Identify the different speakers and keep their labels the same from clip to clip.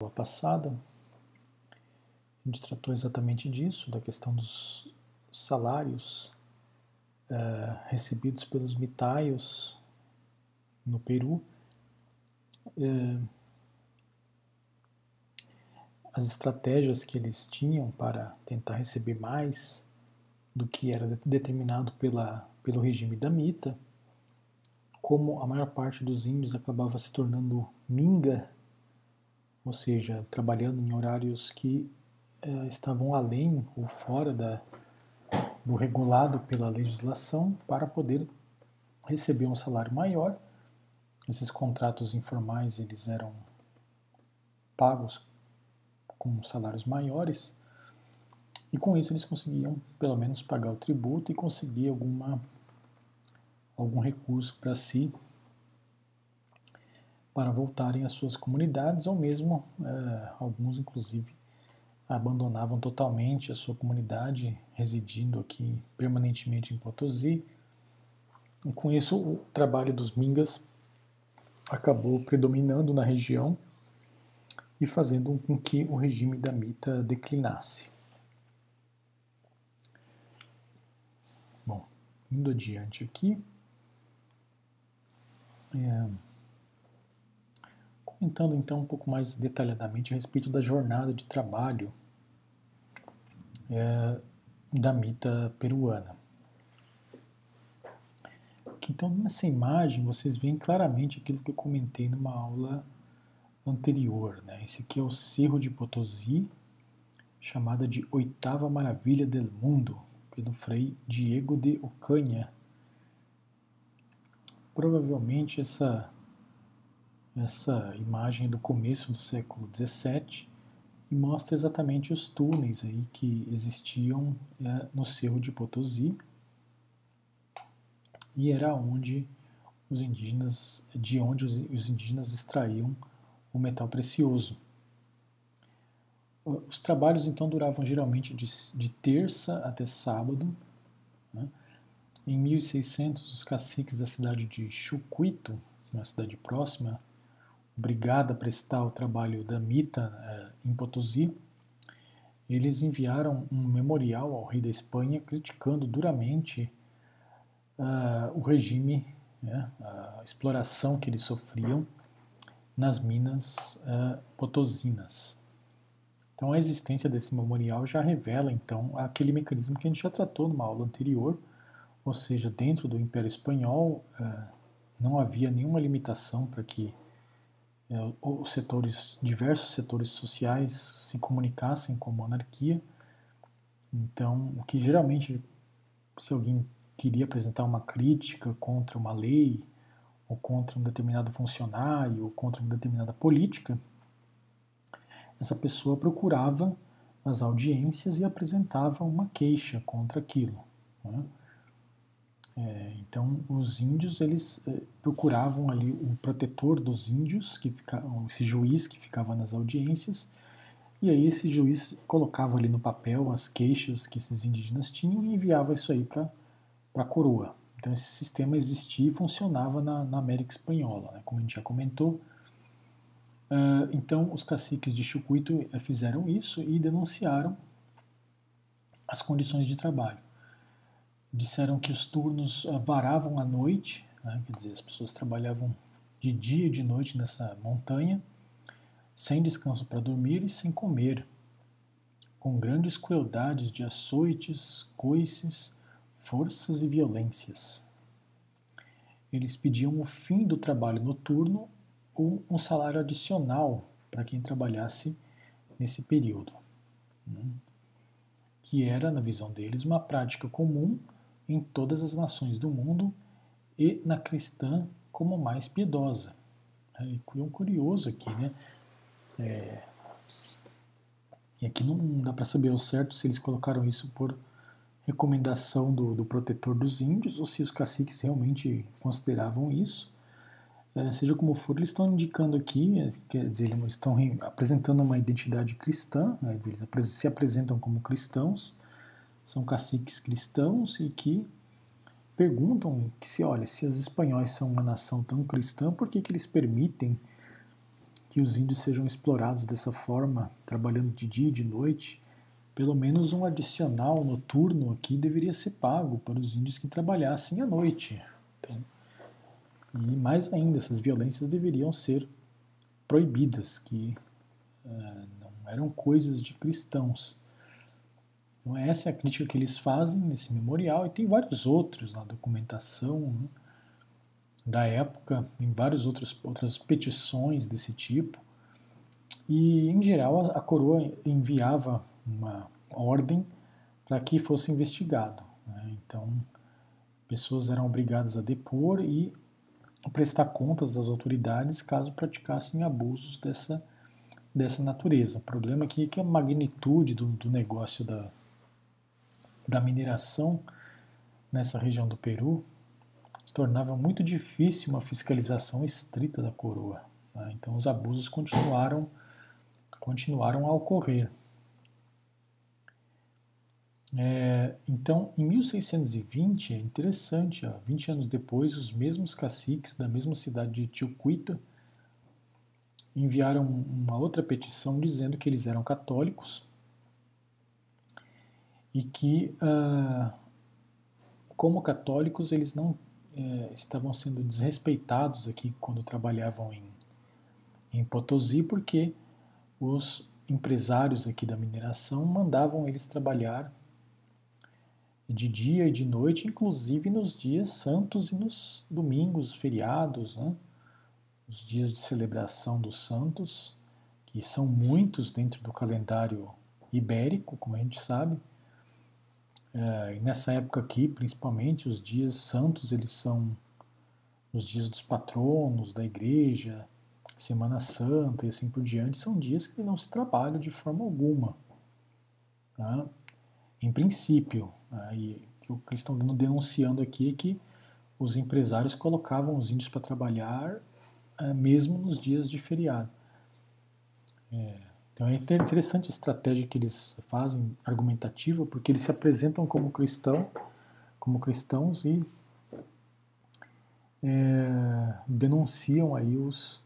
Speaker 1: aula passada, a gente tratou exatamente disso, da questão dos salários uh, recebidos pelos mitaios no Peru. Uh, as estratégias que eles tinham para tentar receber mais do que era determinado pela, pelo regime da Mita, como a maior parte dos índios acabava se tornando minga, ou seja, trabalhando em horários que eh, estavam além ou fora da, do regulado pela legislação para poder receber um salário maior. Esses contratos informais eles eram pagos com salários maiores e com isso eles conseguiam pelo menos pagar o tributo e conseguir alguma algum recurso para si para voltarem às suas comunidades ou mesmo é, alguns inclusive abandonavam totalmente a sua comunidade residindo aqui permanentemente em Potosí com isso o trabalho dos mingas acabou predominando na região e fazendo com que o regime da Mita declinasse. Bom, indo adiante aqui, é, comentando então um pouco mais detalhadamente a respeito da jornada de trabalho é, da Mita peruana. Então, nessa imagem, vocês veem claramente aquilo que eu comentei numa aula anterior. Né? Esse aqui é o Cerro de Potosí, chamada de Oitava Maravilha del Mundo, pelo Frei Diego de Ocanha. Provavelmente essa, essa imagem do começo do século XVII e mostra exatamente os túneis aí que existiam é, no Cerro de Potosí e era onde os indígenas, de onde os, os indígenas extraíam o metal precioso. Os trabalhos então duravam geralmente de, de terça até sábado. Né? Em 1600, os caciques da cidade de Chucuito, uma cidade próxima, obrigada a prestar o trabalho da Mita eh, em Potosí, eles enviaram um memorial ao rei da Espanha criticando duramente uh, o regime, né, a exploração que eles sofriam nas minas uh, potosinas. Então a existência desse memorial já revela então aquele mecanismo que a gente já tratou numa aula anterior, ou seja, dentro do Império Espanhol uh, não havia nenhuma limitação para que os setores, diversos setores sociais se comunicassem com a monarquia. Então, o que geralmente, se alguém queria apresentar uma crítica contra uma lei, ou contra um determinado funcionário, ou contra uma determinada política, essa pessoa procurava as audiências e apresentava uma queixa contra aquilo. Né? É, então, os índios eles é, procuravam ali o protetor dos índios, que ficava, esse juiz que ficava nas audiências, e aí esse juiz colocava ali no papel as queixas que esses indígenas tinham e enviava isso aí para a coroa. Então esse sistema existia e funcionava na, na América Espanhola, né, como a gente já comentou. Uh, então os caciques de Chucuito eh, fizeram isso e denunciaram as condições de trabalho. Disseram que os turnos uh, varavam à noite, né, quer dizer, as pessoas trabalhavam de dia e de noite nessa montanha, sem descanso para dormir e sem comer, com grandes crueldades de açoites, coices forças e violências. Eles pediam o fim do trabalho noturno ou um salário adicional para quem trabalhasse nesse período, né? que era, na visão deles, uma prática comum em todas as nações do mundo e na cristã como mais piedosa. É, e um curioso aqui, né? É, e aqui não dá para saber ao certo se eles colocaram isso por recomendação do, do protetor dos índios, ou se os caciques realmente consideravam isso. É, seja como for, eles estão indicando aqui, é, quer dizer, eles estão apresentando uma identidade cristã, né, eles se apresentam como cristãos, são caciques cristãos e que perguntam que se, olha, se os espanhóis são uma nação tão cristã, por que, que eles permitem que os índios sejam explorados dessa forma, trabalhando de dia e de noite, pelo menos um adicional noturno aqui deveria ser pago para os índios que trabalhassem à noite. Então, e mais ainda, essas violências deveriam ser proibidas, que uh, não eram coisas de cristãos. Então, essa é a crítica que eles fazem nesse memorial, e tem vários outros na documentação né, da época, em várias outras, outras petições desse tipo. E, em geral, a, a coroa enviava uma ordem para que fosse investigado. Né? Então, pessoas eram obrigadas a depor e prestar contas às autoridades caso praticassem abusos dessa, dessa natureza. O problema aqui é que a magnitude do, do negócio da, da mineração nessa região do Peru tornava muito difícil uma fiscalização estrita da coroa. Né? Então os abusos continuaram, continuaram a ocorrer. É, então, em 1620, é interessante, ó, 20 anos depois, os mesmos caciques da mesma cidade de Tilcuita enviaram uma outra petição dizendo que eles eram católicos e que, uh, como católicos, eles não uh, estavam sendo desrespeitados aqui quando trabalhavam em, em Potosí, porque os empresários aqui da mineração mandavam eles trabalhar de dia e de noite, inclusive nos dias santos e nos domingos, feriados, né? os dias de celebração dos santos, que são muitos dentro do calendário ibérico, como a gente sabe. É, nessa época aqui, principalmente, os dias santos, eles são os dias dos patronos da igreja, Semana Santa e assim por diante, são dias que não se trabalham de forma alguma. Tá? Em princípio, Aí, o que eles estão denunciando aqui é que os empresários colocavam os índios para trabalhar é, mesmo nos dias de feriado. É, então é interessante a estratégia que eles fazem, argumentativa, porque eles se apresentam como cristão, como cristãos e é, denunciam aí os,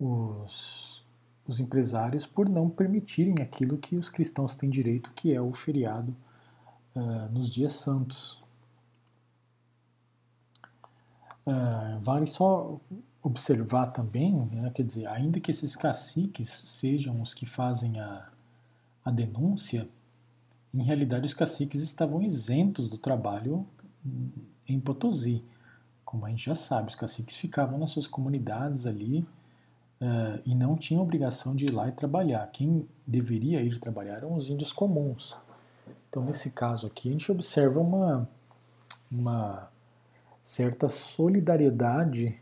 Speaker 1: os, os empresários por não permitirem aquilo que os cristãos têm direito, que é o feriado uh, nos dias santos. Uh, vale só observar também, né, quer dizer, ainda que esses caciques sejam os que fazem a, a denúncia, em realidade os caciques estavam isentos do trabalho em Potosí. Como a gente já sabe, os caciques ficavam nas suas comunidades ali uh, e não tinham obrigação de ir lá e trabalhar. Quem deveria ir trabalhar eram os índios comuns. Então, nesse caso aqui, a gente observa uma, uma certa solidariedade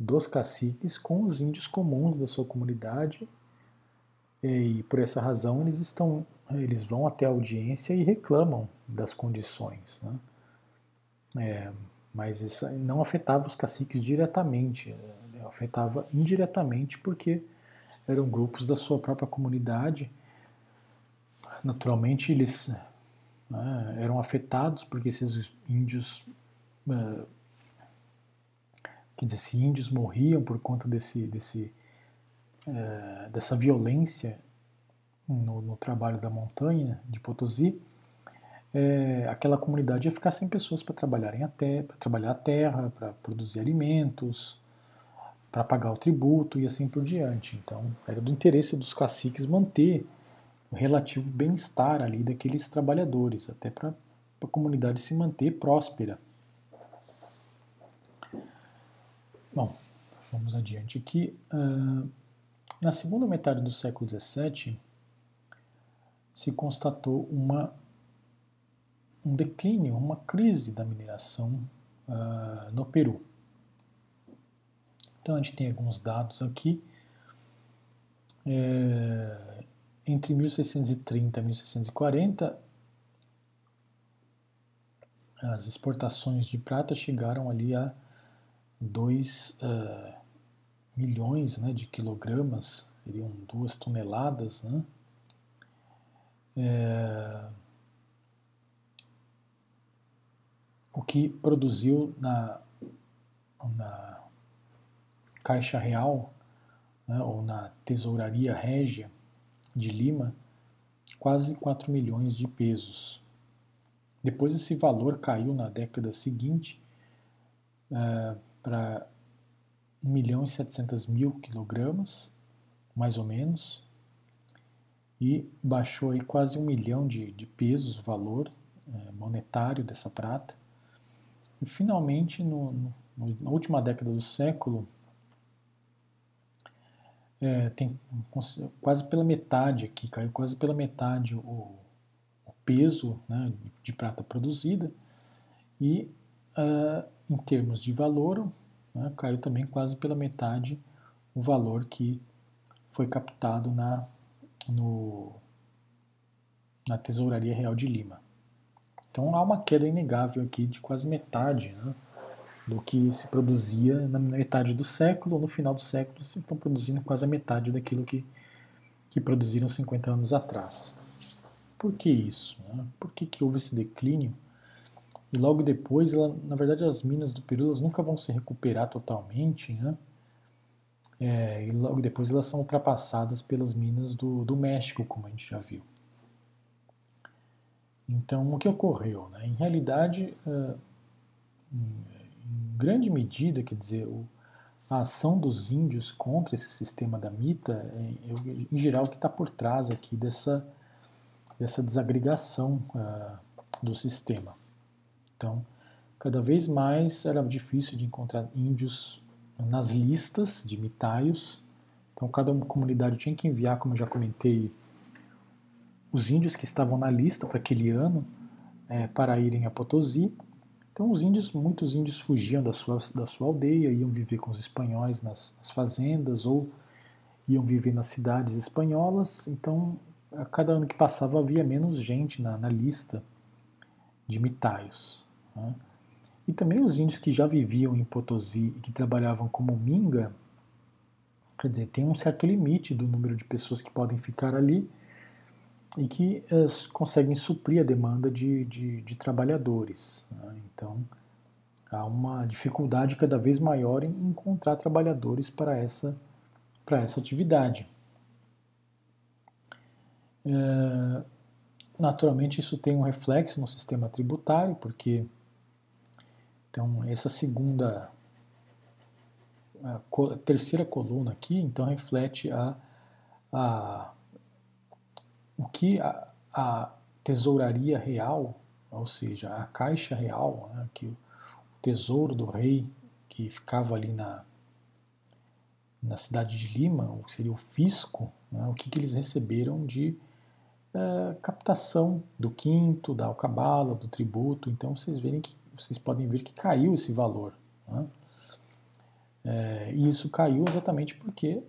Speaker 1: dos caciques com os índios comuns da sua comunidade e por essa razão eles estão eles vão até a audiência e reclamam das condições né? é, mas isso não afetava os caciques diretamente né? afetava indiretamente porque eram grupos da sua própria comunidade naturalmente eles né, eram afetados porque esses índios, uh, esses índios morriam por conta desse, desse, uh, dessa violência no, no, trabalho da montanha de Potosí, é, aquela comunidade ia ficar sem pessoas para trabalharem a terra, para trabalhar a terra, para produzir alimentos, para pagar o tributo e assim por diante. Então, era do interesse dos caciques manter o relativo bem-estar ali daqueles trabalhadores, até para a comunidade se manter próspera. Bom, vamos adiante aqui. Uh, na segunda metade do século XVII, se constatou uma, um declínio, uma crise da mineração uh, no Peru. Então a gente tem alguns dados aqui. É, entre 1630 e 1640, as exportações de prata chegaram ali a 2 uh, eh, milhões né, de quilogramas, seriam duas toneladas, né? É, o que produziu na, na Caixa Real né, ou na Tesouraria Régia de Lima, quase 4 milhões de pesos. Depois esse valor caiu na década seguinte uh, para 1 milhão e 700 mil quilogramas, mais ou menos, e baixou aí quase um milhão de, de pesos o valor é, monetário dessa prata. E finalmente, no, no, na última década do século, é, tem quase pela metade aqui, caiu quase pela metade o, o peso né, de prata produzida e uh, em termos de valor, né, caiu também quase pela metade o valor que foi captado na, no, na Tesouraria Real de Lima. Então há uma queda inegável aqui de quase metade né, do que se produzia na metade do século, no final do século, estão produzindo quase a metade daquilo que, que produziram 50 anos atrás. Por que isso? Né? Por que, que houve esse declínio? E logo depois, ela, na verdade, as minas do Peru nunca vão se recuperar totalmente, né? É, e logo depois elas são ultrapassadas pelas minas do, do México, como a gente já viu. Então, o que ocorreu? Né? Em realidade, uh, em grande medida, quer dizer, o, a ação dos índios contra esse sistema da mita, é, é em geral, o que está por trás aqui dessa, dessa desagregação uh, do sistema. Então, cada vez mais era difícil de encontrar índios nas listas de mitaios. Então, cada comunidade tinha que enviar, como eu já comentei, os índios que estavam na lista para aquele ano é, para irem a Potosí. Então, os índios, muitos índios fugiam da sua, da sua aldeia, iam viver com os espanhóis nas, nas fazendas ou iam viver nas cidades espanholas. Então, a cada ano que passava havia menos gente na, na lista de mitaios. Né? E também os índios que já viviam em Potosí e que trabalhavam como minga, quer dizer, tem um certo limite do número de pessoas que podem ficar ali e que uh, conseguem suprir a demanda de, de, de trabalhadores. Né? Então, há uma dificuldade cada vez maior em encontrar trabalhadores para essa, para essa atividade. É, naturalmente, isso tem um reflexo no sistema tributário, porque então, essa segunda, a terceira coluna aqui, então reflete a, a, o que a, a tesouraria real, ou seja, a caixa real, né, que o tesouro do rei que ficava ali na, na cidade de Lima, o que seria o fisco, né, o que, que eles receberam de é, captação do quinto, da alcabala, do tributo. Então vocês verem que vocês podem ver que caiu esse valor. Né? É, e isso caiu exatamente porque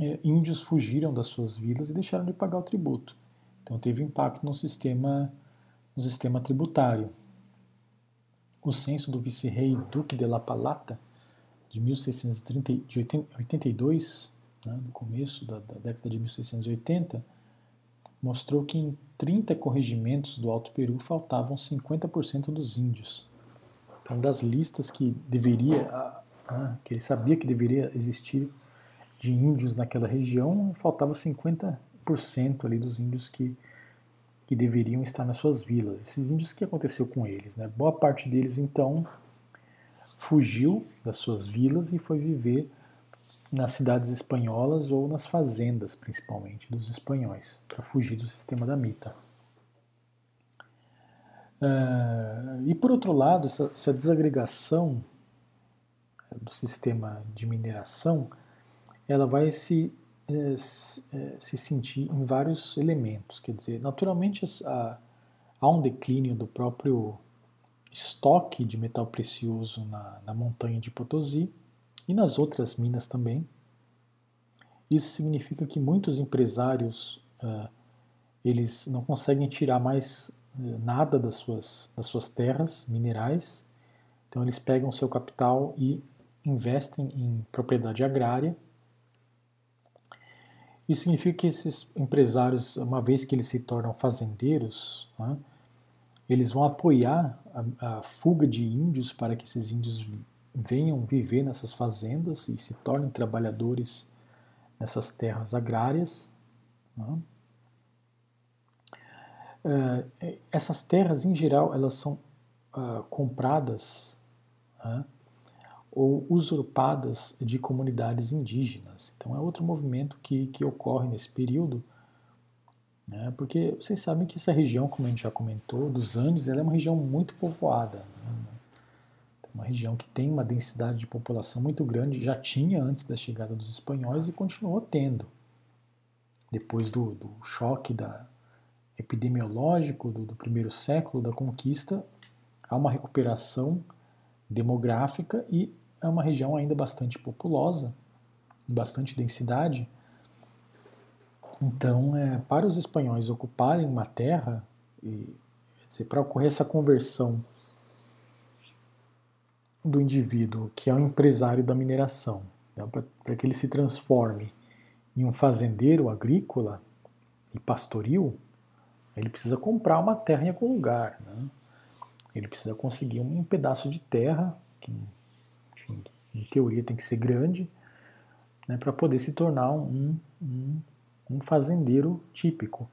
Speaker 1: é, índios fugiram das suas vilas e deixaram de pagar o tributo. Então teve impacto no sistema, no sistema tributário. O censo do vice-rei Duque de La Palata, de 1682, né, no começo da, da década de 1680, mostrou que em 30 corregimentos do Alto Peru faltavam 50% dos índios. Então, das listas que deveria, que ele sabia que deveria existir de índios naquela região, faltava 50% ali dos índios que, que deveriam estar nas suas vilas. Esses índios, o que aconteceu com eles? Né? Boa parte deles, então, fugiu das suas vilas e foi viver nas cidades espanholas ou nas fazendas, principalmente, dos espanhóis, para fugir do sistema da mita. Uh, e por outro lado, essa, essa, desagregação do sistema de mineração, ela vai se, se, é, se, sentir em vários elementos. Quer dizer, naturalmente há, um declínio do próprio estoque de metal precioso na, na montanha de Potosí e nas outras minas também. Isso significa que muitos empresários uh, eles não conseguem tirar mais nada das suas, das suas terras minerais. Então eles pegam seu capital e investem em propriedade agrária. Isso significa que esses empresários, uma vez que eles se tornam fazendeiros, né, eles vão apoiar a, a, fuga de índios para que esses índios venham viver nessas fazendas e se tornem trabalhadores nessas terras agrárias. Né? Uh, essas terras, em geral, elas são uh, compradas né? ou usurpadas de comunidades indígenas. Então, é outro movimento que, que ocorre nesse período, né? porque vocês sabem que essa região, como a gente já comentou, dos Andes, ela é uma região muito povoada. Né? Uma região que tem uma densidade de população muito grande, já tinha antes da chegada dos espanhóis e continuou tendo. Depois do, do choque da, epidemiológico do, do primeiro século da conquista, há uma recuperação demográfica e é uma região ainda bastante populosa, bastante densidade. Então, é, para os espanhóis ocuparem uma terra, e, para ocorrer essa conversão do indivíduo que é um empresário da mineração, né, para que ele se transforme em um fazendeiro agrícola e pastoril, ele precisa comprar uma terra em algum lugar. Né? Ele precisa conseguir um pedaço de terra, que enfim, em teoria tem que ser grande, né, para poder se tornar um, um, um, fazendeiro típico.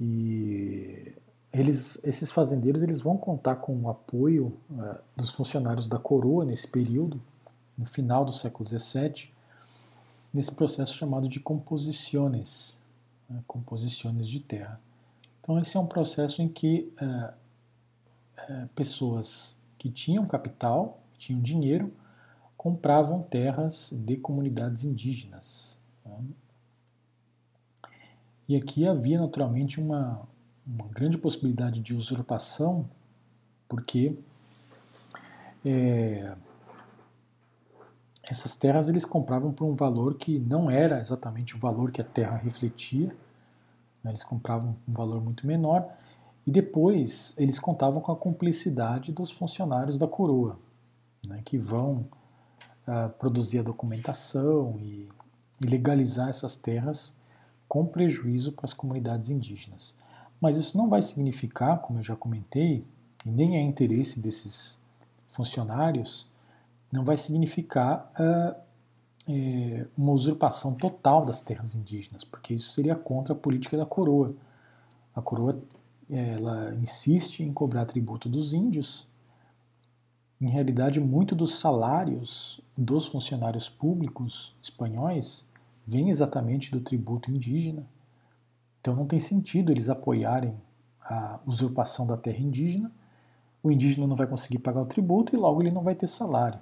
Speaker 1: E eles, esses fazendeiros eles vão contar com o apoio uh, dos funcionários da coroa nesse período, no final do século XVII, nesse processo chamado de composições, né, composições de terra. Então, esse é um processo em que é, é, pessoas que tinham capital, tinham dinheiro, compravam terras de comunidades indígenas. Né? E aqui havia naturalmente uma, uma grande possibilidade de usurpação, porque é, essas terras eles compravam por um valor que não era exatamente o valor que a terra refletia? Eles compravam um valor muito menor e depois eles contavam com a cumplicidade dos funcionários da coroa, né, que vão uh, produzir a documentação e, e legalizar essas terras com prejuízo para as comunidades indígenas. Mas isso não vai significar, como eu já comentei, e nem é interesse desses funcionários, não vai significar uh, é, uma usurpação total das terras indígenas, porque isso seria contra a política da coroa. A coroa ela insiste em cobrar tributo dos índios. Em realidade, muito dos salários dos funcionários públicos espanhóis vem exatamente do tributo indígena. Então não tem sentido eles apoiarem a usurpação da terra indígena. O indígena não vai conseguir pagar o tributo e logo ele não vai ter salário.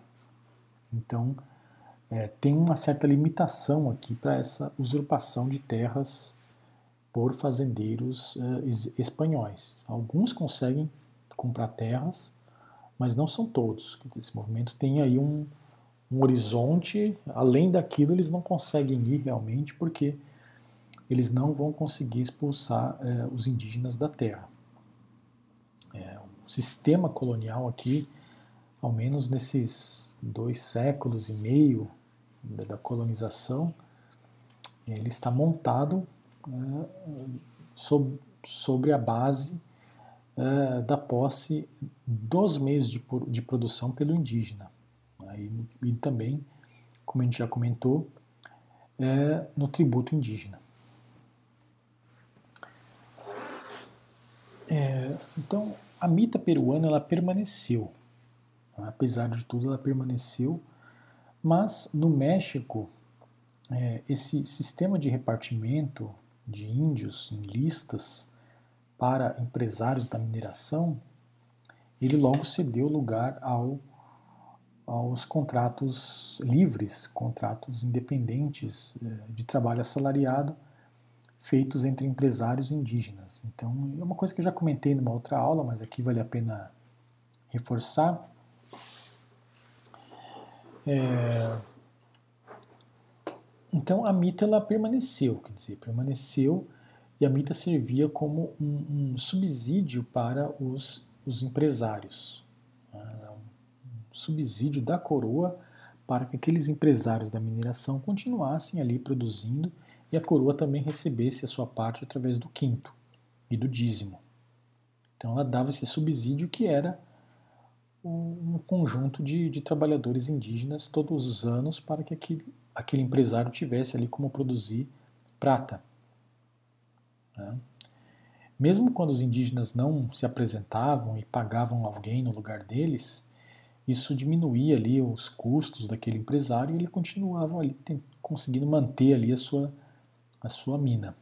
Speaker 1: Então, é, tem uma certa limitação aqui para essa usurpação de terras por fazendeiros uh, espanhóis. Alguns conseguem comprar terras, mas não são todos. Esse movimento tem aí um, um horizonte, além daquilo eles não conseguem ir realmente, porque eles não vão conseguir expulsar uh, os indígenas da terra. É, o sistema colonial aqui, ao menos nesses dois séculos e meio da colonização, ele está montado né, sob, sobre a base é, da posse dos meios de, de produção pelo indígena. E, também, como a gente já comentou, é, no tributo indígena. É, então, a mita peruana ela permaneceu, apesar de tudo, ela permaneceu mas no México, é, esse sistema de repartimento de índios em listas para empresários da mineração, ele logo cedeu lugar ao, aos contratos livres, contratos independentes é, de trabalho assalariado feitos entre empresários indígenas. Então, é uma coisa que eu já comentei numa outra aula, mas aqui vale a pena reforçar. É, então a mita ela permaneceu, quer dizer, permaneceu e a mita servia como um, um subsídio para os, os empresários, né, um subsídio da coroa para que aqueles empresários da mineração continuassem ali produzindo e a coroa também recebesse a sua parte através do quinto e do dízimo. Então ela dava esse subsídio que era um conjunto de, de trabalhadores indígenas todos os anos para que aquele, aquele empresário tivesse ali como produzir prata. Né? Mesmo quando os indígenas não se apresentavam e pagavam alguém no lugar deles, isso diminuía ali os custos daquele empresário e ele continuava ali conseguindo manter ali a sua, a sua mina.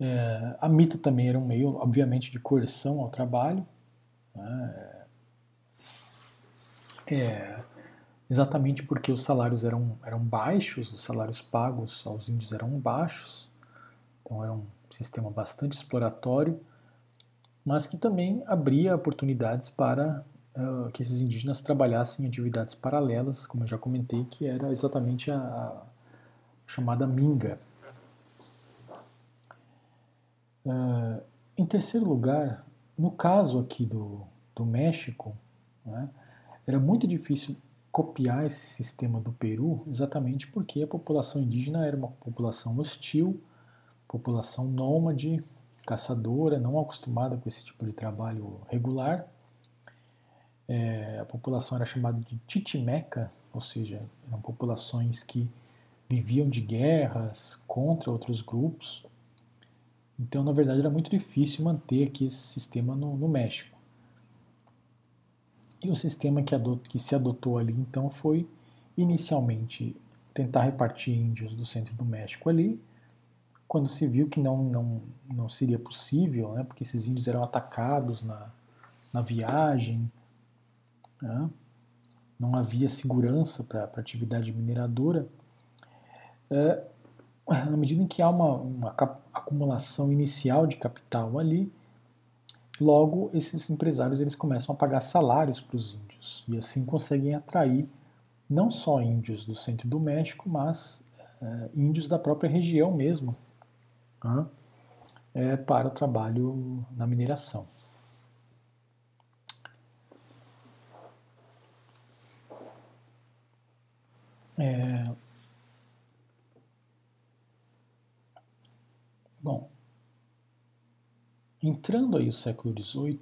Speaker 1: É, a mita também era um meio, obviamente, de coerção ao trabalho? É, exatamente porque os salários eram, eram baixos, os salários pagos aos índios eram baixos, então era um sistema bastante exploratório, mas que também abria oportunidades para uh, que esses indígenas trabalhassem em atividades paralelas, como eu já comentei, que era exatamente a, a chamada minga. Uh, em terceiro lugar, no caso aqui do, do México, né, era muito difícil copiar esse sistema do Peru, exatamente porque a população indígena era uma população hostil, população nômade, caçadora, não acostumada com esse tipo de trabalho regular. É, a população era chamada de titimeca, ou seja, eram populações que viviam de guerras contra outros grupos. Então, na verdade, era muito difícil manter aqui esse sistema no, no México. E o sistema que, que se adotou ali, então, foi inicialmente tentar repartir índios do centro do México ali, quando se viu que não, não, não seria possível, né, porque esses índios eram atacados na, na viagem, né, não havia segurança para a atividade mineradora, é, na medida em que há uma, uma acumulação inicial de capital ali, logo esses empresários eles começam a pagar salários para os índios e assim conseguem atrair não só índios do centro do México, mas é, índios da própria região mesmo é, para o trabalho na mineração. É, Bom, entrando aí o século XVIII,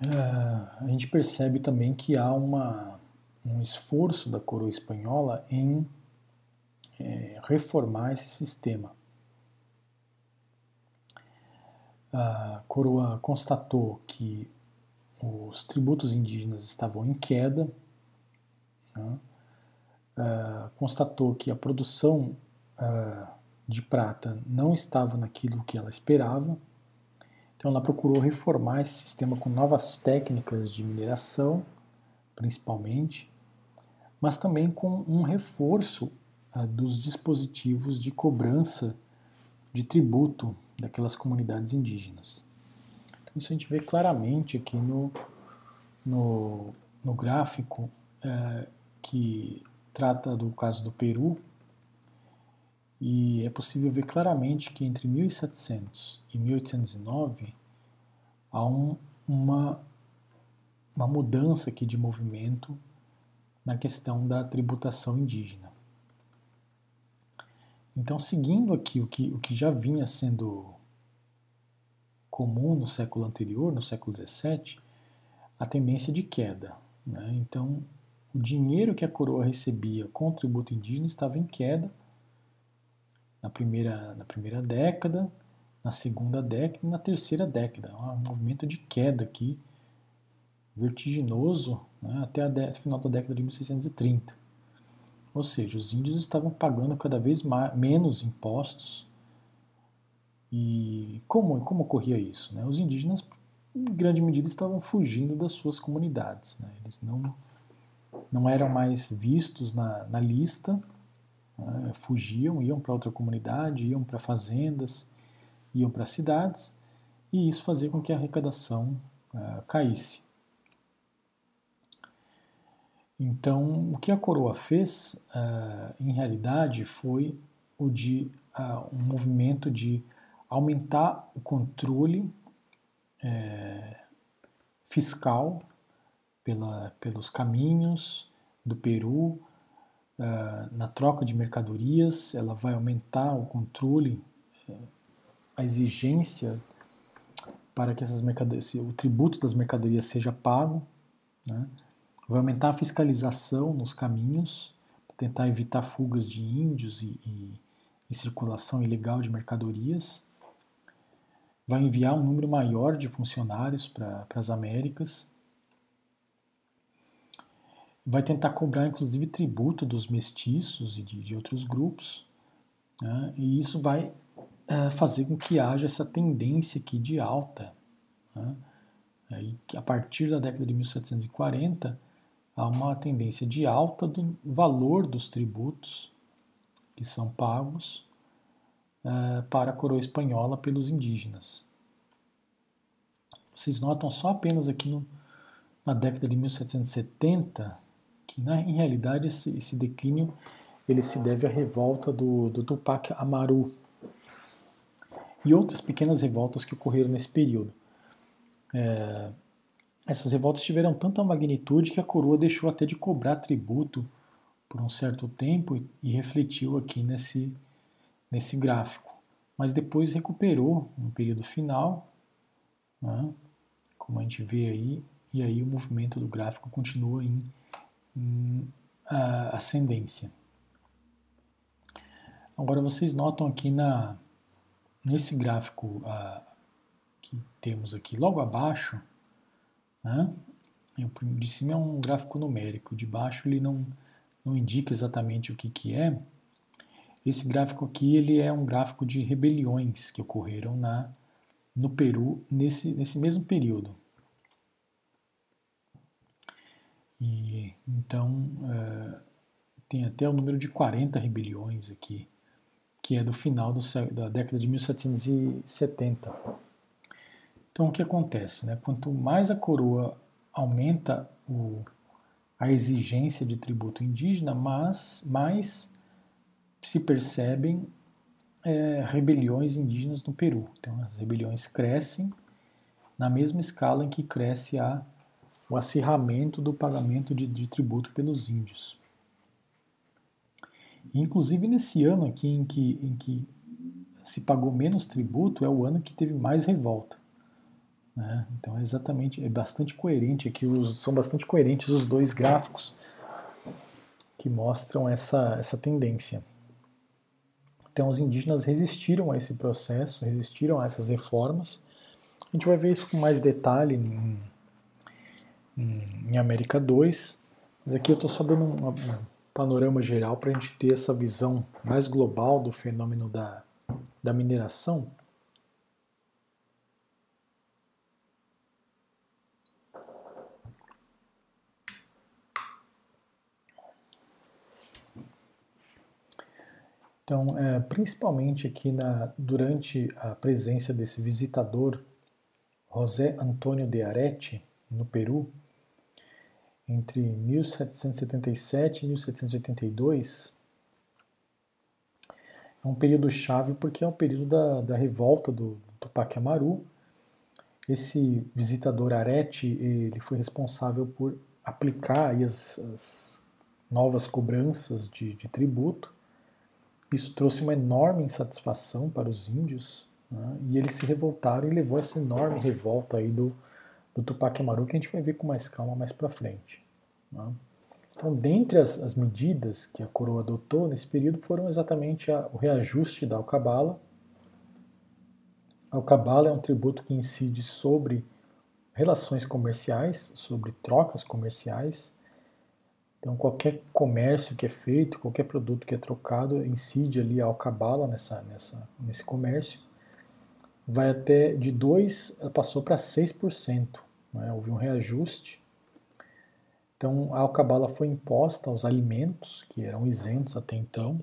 Speaker 1: é, a gente percebe também que há uma, um esforço da coroa espanhola em é, reformar esse sistema. A coroa constatou que os tributos indígenas estavam em queda, né? uh, constatou que a produção uh, de prata não estava naquilo que ela esperava, então ela procurou reformar esse sistema com novas técnicas de mineração, principalmente, mas também com um reforço uh, dos dispositivos de cobrança de tributo daquelas comunidades indígenas. Então isso a gente vê claramente aqui no, no, no gráfico uh, que trata do caso do Peru, e é possível ver claramente que entre 1700 e 1809 há um, uma, uma mudança aqui de movimento na questão da tributação indígena. Então, seguindo aqui o que, o que já vinha sendo comum no século anterior, no século XVII, a tendência de queda. Né? Então, o dinheiro que a coroa recebia com o tributo indígena estava em queda na primeira, na primeira década, na segunda década e na terceira década. Um movimento de queda aqui, vertiginoso, né, até o final da década de 1630. Ou seja, os índios estavam pagando cada vez menos impostos. E como, como ocorria isso? Né? Os indígenas, em grande medida, estavam fugindo das suas comunidades. Né? Eles não, não eram mais vistos na, na lista né, fugiam, iam para outra comunidade, iam para fazendas, iam para cidades, e isso fazia com que a arrecadação uh, caísse. Então, o que a coroa fez, uh, em realidade, foi o de uh, um movimento de aumentar o controle é, fiscal pela, pelos caminhos do Peru, uh, na troca de mercadorias, ela vai aumentar o controle, uh, a exigência para que essas mercadorias, o tributo das mercadorias seja pago, né? vai aumentar a fiscalização nos caminhos, tentar evitar fugas de índios e, e, e circulação ilegal de mercadorias, vai enviar um número maior de funcionários para as Américas, vai tentar cobrar inclusive tributo dos mestiços e de, de outros grupos, né? e isso vai é, fazer com que haja essa tendência aqui de alta. Né? E a partir da década de 1740 há uma tendência de alta do valor dos tributos que são pagos é, para a coroa espanhola pelos indígenas. Vocês notam só apenas aqui no, na década de 1770 que na, em realidade esse, esse, declínio ele se deve à revolta do, do Tupac Amaru e outras pequenas revoltas que ocorreram nesse período. É, essas revoltas tiveram tanta magnitude que a coroa deixou até de cobrar tributo por um certo tempo e, e refletiu aqui nesse, nesse gráfico. Mas depois recuperou no período final, né, como a gente vê aí, e aí o movimento do gráfico continua em a ascendência. Agora vocês notam aqui na, nesse gráfico que temos aqui logo abaixo, né, de cima é um gráfico numérico, de baixo ele não, não indica exatamente o que, que é. Esse gráfico aqui ele é um gráfico de rebeliões que ocorreram na, no Peru nesse, nesse mesmo período, E então é, tem até o número de 40 rebeliões aqui, que é do final do, da década de 1770. Então o que acontece? Né? Quanto mais a coroa aumenta o, a exigência de tributo indígena, mas mais se percebem é, rebeliões indígenas no Peru. Então as rebeliões crescem na mesma escala em que cresce a o acirramento do pagamento de, de tributo pelos índios. Inclusive nesse ano aqui em que, em que se pagou menos tributo é o ano que teve mais revolta. Né? Então é exatamente, é bastante coerente aqui, os, são bastante coerentes os dois gráficos que mostram essa, essa tendência. Então os indígenas resistiram a esse processo, resistiram a essas reformas. A gente vai ver isso com mais detalhe em em América 2. Mas aqui eu estou só dando um, panorama geral para a gente ter essa visão mais global do fenômeno da, da mineração. Então, é, principalmente aqui na, durante a presença desse visitador, José Antônio de Arete, no Peru, entre 1777 e 1782 é um período chave porque é o período da, da revolta do, do Tupac Amaru. Esse visitador Arete ele foi responsável por aplicar as, as, novas cobranças de, de, tributo. Isso trouxe uma enorme insatisfação para os índios né, e eles se revoltaram e levou essa enorme revolta aí do, do Tupac Amaru, que a gente vai ver com mais calma mais para frente. Né? Então, dentre as, as, medidas que a coroa adotou nesse período foram exatamente a, o reajuste da alcabala. A alcabala é um tributo que incide sobre relações comerciais, sobre trocas comerciais. Então, qualquer comércio que é feito, qualquer produto que é trocado, incide ali a alcabala nessa, nessa, nesse comércio. Vai até de 2%, passou para 6%. Né? Houve um reajuste. Então, a alcabala foi imposta aos alimentos, que eram isentos até então.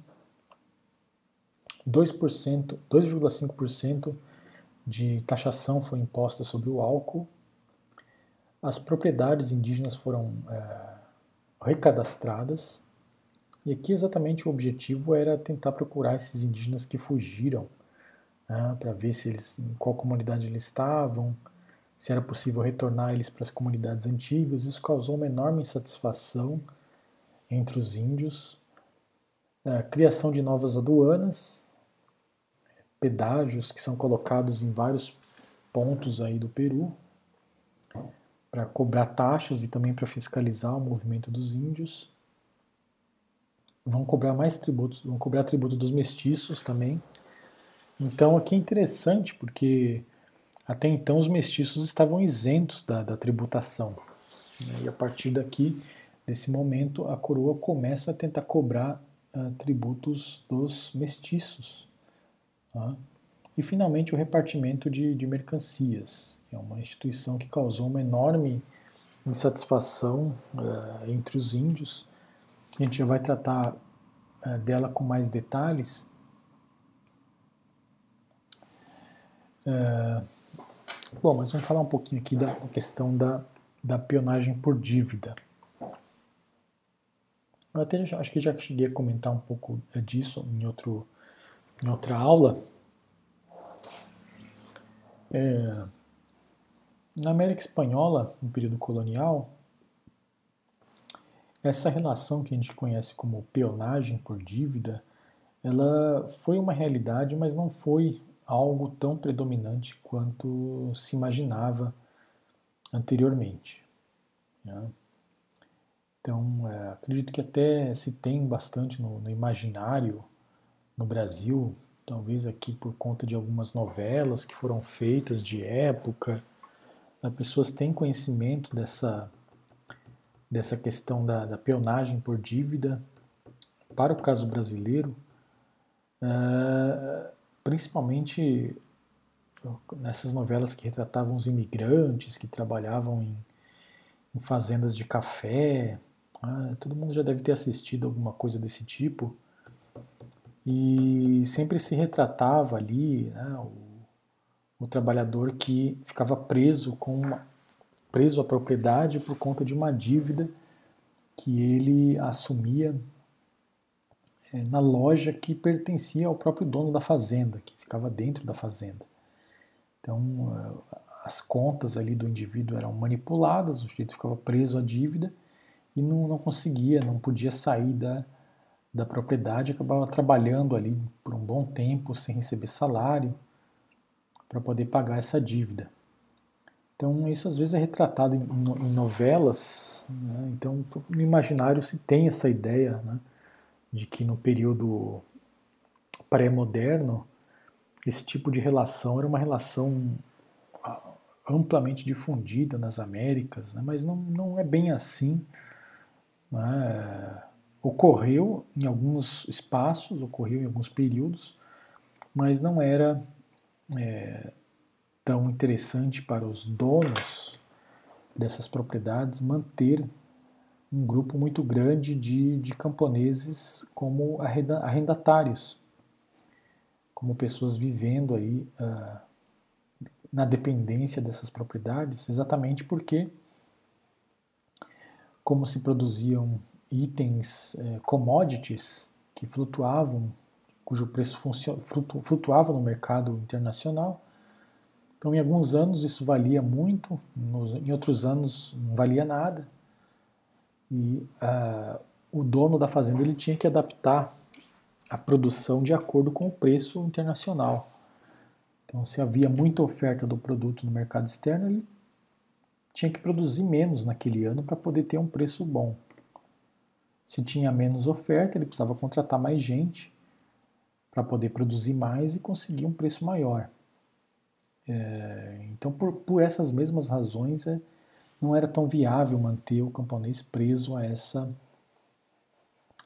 Speaker 1: 2%, 2,5% de taxação foi imposta sobre o álcool. As propriedades indígenas foram é, recadastradas. E aqui exatamente o objetivo era tentar procurar esses indígenas que fugiram, né, para ver se eles, em qual comunidade eles estavam, se era possível retornar eles para as comunidades antigas. Isso causou uma enorme insatisfação entre os índios. A criação de novas aduanas, pedágios que são colocados em vários pontos aí do Peru para cobrar taxas e também para fiscalizar o movimento dos índios. Vão cobrar mais tributos, vão cobrar tributo dos mestiços também. Então aqui é interessante porque até então os mestiços estavam isentos da, da tributação. Né? E a partir daqui, desse momento, a coroa começa a tentar cobrar uh, tributos dos mestiços. Tá? E finalmente o repartimento de, de mercancias. É uma instituição que causou uma enorme insatisfação uh, entre os índios. A gente já vai tratar uh, dela com mais detalhes. Uh, bom, mas vamos falar um pouquinho aqui da, questão da, da peonagem por dívida. Eu até acho que já cheguei a comentar um pouco disso em, outro, em outra aula. É, na América Espanhola, no período colonial, essa relação que a gente conhece como peonagem por dívida, ela foi uma realidade, mas não foi algo tão predominante quanto se imaginava anteriormente. Né? Então, é, acredito que até se tem bastante no, no imaginário no Brasil, talvez aqui por conta de algumas novelas que foram feitas de época, as pessoas têm conhecimento dessa, dessa questão da, da peonagem por dívida para o caso brasileiro, uh, principalmente nessas novelas que retratavam os imigrantes que trabalhavam em, em fazendas de café, ah, todo mundo já deve ter assistido alguma coisa desse tipo. E sempre se retratava ali né, o, o, trabalhador que ficava preso com uma, preso à propriedade por conta de uma dívida que ele assumia na loja que pertencia ao próprio dono da fazenda, que ficava dentro da fazenda. Então, eh, as contas ali do indivíduo eram manipuladas, o sujeito ficava preso à dívida e não, não conseguia, não podia sair da, da propriedade, acabava trabalhando ali por um bom tempo sem receber salário para poder pagar essa dívida. Então isso às vezes é retratado em, em novelas, né? então no imaginário se tem essa ideia né? De que no período pré-moderno esse tipo de relação era uma relação ah, amplamente difundida nas Américas, né? mas não, não é bem assim né, ocorreu em alguns espaços, ocorreu em alguns períodos, mas não era é, tão interessante para os donos dessas propriedades manter um grupo muito grande de, de camponeses como arrendatários, como pessoas vivendo aí uh, na dependência dessas propriedades, exatamente porque como se produziam itens, é, commodities, que flutuavam, cujo preço flutuava no mercado internacional. Então, em alguns anos isso valia muito, em outros anos não valia nada. E uh, o dono da fazenda ele tinha que adaptar a produção de acordo com o preço internacional. Então, se havia muita oferta do produto no mercado externo, ele tinha que produzir menos naquele ano para poder ter um preço bom. Se tinha menos oferta, ele precisava contratar mais gente para poder produzir mais e conseguir um preço maior. É, então, por, por, essas mesmas razões, é, não era tão viável manter o camponês preso a essa,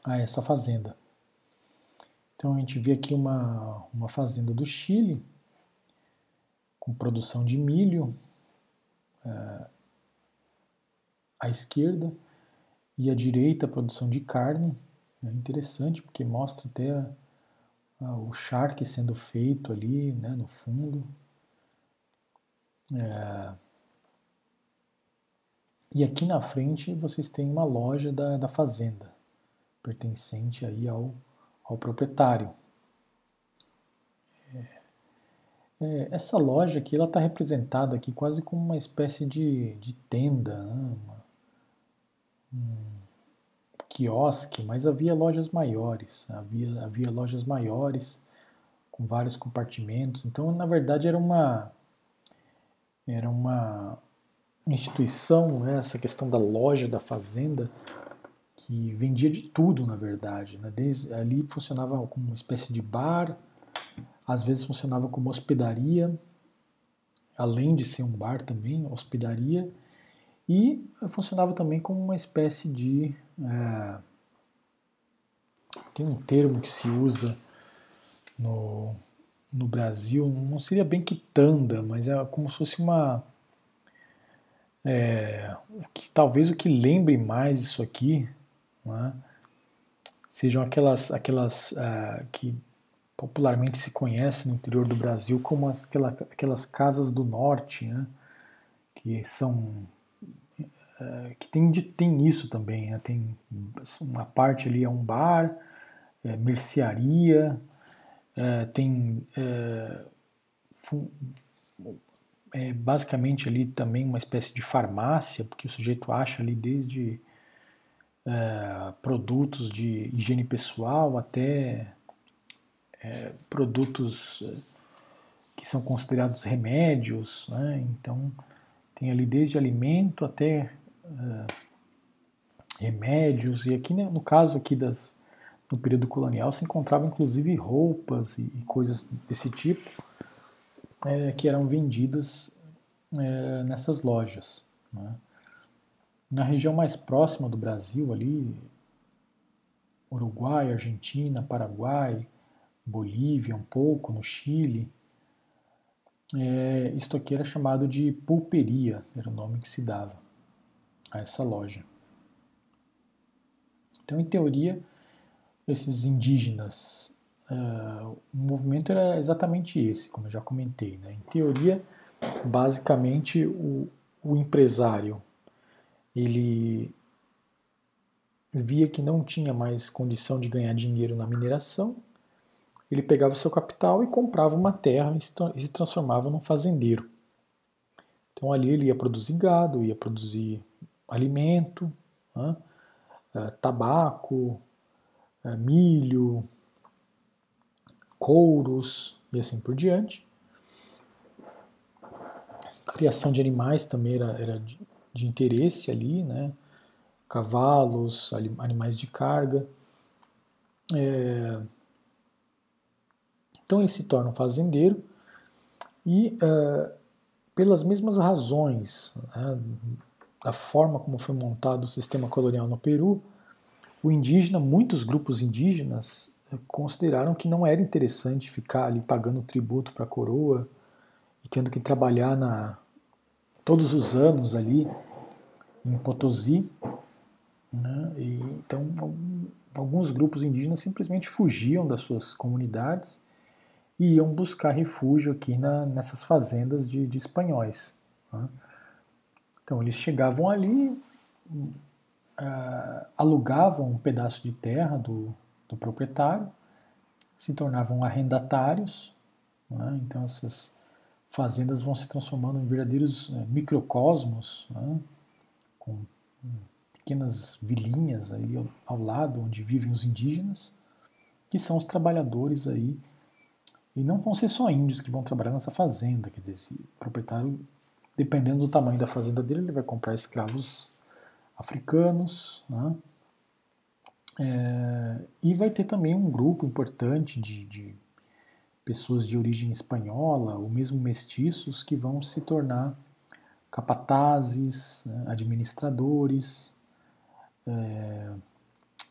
Speaker 1: a essa fazenda. Então, a gente vê aqui uma, uma fazenda do Chile, com produção de milho, é, à esquerda e à direita produção de carne. É interessante porque mostra até a, a, o charque sendo feito ali né, no fundo. É... E aqui na frente vocês têm uma loja da, da fazenda, pertencente aí ao, ao proprietário. É... É, essa loja aqui está representada aqui quase como uma espécie de, de tenda, uma, um quiosque, mas havia lojas maiores, havia, havia lojas maiores com vários compartimentos. Então, na verdade, era uma era uma instituição, né, essa questão da loja da fazenda, que vendia de tudo, na verdade. Né? Desde, ali funcionava como uma espécie de bar, às vezes funcionava como hospedaria, além de ser um bar também, hospedaria, e funcionava também como uma espécie de. É, tem um termo que se usa no, no Brasil, não seria bem quitanda, mas é como se fosse uma. É, que, talvez o que lembre mais isso aqui é? sejam aquelas, aquelas uh, que popularmente se conhece no interior do Brasil como as, aquela, aquelas casas do norte, né? que são uh, que tem, tem isso também, né? tem uma parte ali é um bar, é, mercearia, é, tem é, é, basicamente ali também uma espécie de farmácia, porque o sujeito acha ali desde é, produtos de higiene pessoal até é, produtos é, que são considerados remédios, né? então tem ali desde alimento até é, remédios e aqui né, no caso aqui das no período colonial se encontrava inclusive roupas e, e coisas desse tipo é, que eram vendidas é, nessas lojas. Né? Na região mais próxima do Brasil, ali, Uruguai, Argentina, Paraguai, Bolívia, um pouco, no Chile, é, isto aqui era chamado de pulperia, era o nome que se dava a essa loja. Então, em teoria, esses indígenas. Uh, o movimento era exatamente esse, como eu já comentei. Né? Em teoria, basicamente, o, o empresário ele via que não tinha mais condição de ganhar dinheiro na mineração, ele pegava o seu capital e comprava uma terra e se transformava num fazendeiro. Então ali ele ia produzir gado, ia produzir alimento, né? tabaco, é, milho, couros e assim por diante. criação de animais também era, era de, de, interesse ali, né? cavalos, animais de carga. É... Então ele se torna um fazendeiro e, uh, pelas mesmas razões, né, da forma como foi montado o sistema colonial no Peru, o indígena, muitos grupos indígenas consideraram que não era interessante ficar ali pagando tributo para a coroa e tendo que trabalhar na, todos os anos ali em Potosí. Né? E, então, alguns grupos indígenas simplesmente fugiam das suas comunidades e iam buscar refúgio aqui na, nessas fazendas de, de espanhóis. Né? Então, eles chegavam ali, uh, alugavam um pedaço de terra do, do proprietário, se tornavam arrendatários, né? então essas fazendas vão se transformando em verdadeiros uh, microcosmos, né? com pequenas vilinhas aí ao, ao, lado onde vivem os indígenas, que são os trabalhadores aí, e não vão ser só índios que vão trabalhar nessa fazenda, quer dizer, esse proprietário, dependendo do tamanho da fazenda dele, ele vai comprar escravos africanos, né? É, e vai ter também um grupo importante de, de, pessoas de origem espanhola, ou mesmo mestiços, que vão se tornar capatazes, né, administradores, é,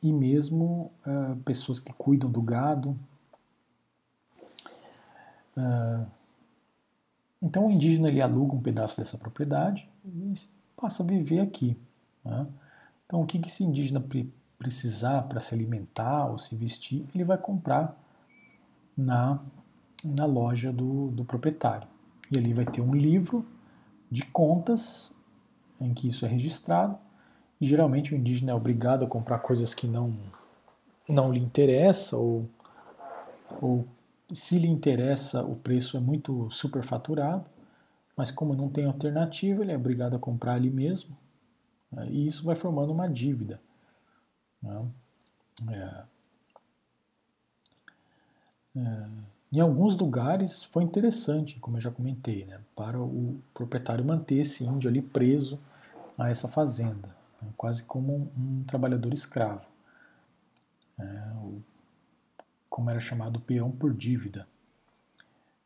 Speaker 1: e mesmo é, pessoas que cuidam do gado. É, então o indígena ele aluga um pedaço dessa propriedade e passa a viver aqui. Né? Então, o que esse indígena precisar para se alimentar ou se vestir, ele vai comprar na, na loja do, do proprietário. E ali vai ter um livro de contas em que isso é registrado. E geralmente o indígena é obrigado a comprar coisas que não, não lhe interessa ou, ou se lhe interessa o preço é muito superfaturado, mas como não tem alternativa, ele é obrigado a comprar ali mesmo né? E isso vai formando uma dívida. Né? É, é, Em alguns lugares foi interessante, como eu já comentei, né, para o proprietário manter esse índio ali preso a essa fazenda, né, quase como um, um trabalhador escravo, é, o, como era chamado peão por dívida.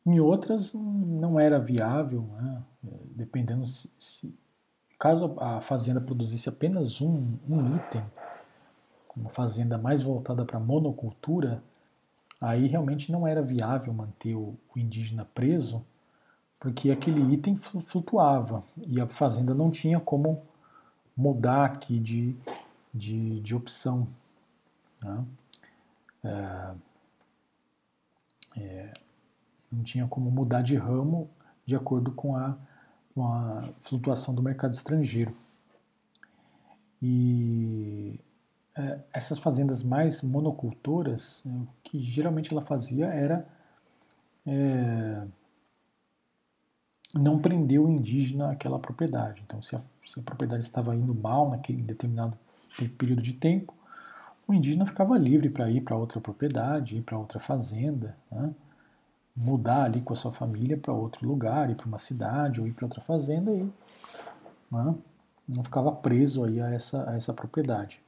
Speaker 1: Em outras não era viável, né, dependendo se, se, caso a fazenda produzisse apenas um, um item, uma fazenda mais voltada para monocultura, aí realmente não era viável manter o, indígena preso, porque aquele item flutuava e a fazenda não tinha como mudar aqui de, de, de opção. Né? É, é, não tinha como mudar de ramo de acordo com a, com a flutuação do mercado estrangeiro. E essas fazendas mais monocultoras, né, o que geralmente ela fazia era é, não prender o indígena àquela propriedade. Então, se a, se a propriedade estava indo mal naquele determinado período de tempo, o indígena ficava livre para ir para outra propriedade, ir para outra fazenda, né? mudar ali com a sua família para outro lugar, ir para uma cidade ou ir para outra fazenda e né? não ficava preso aí a essa, a essa propriedade.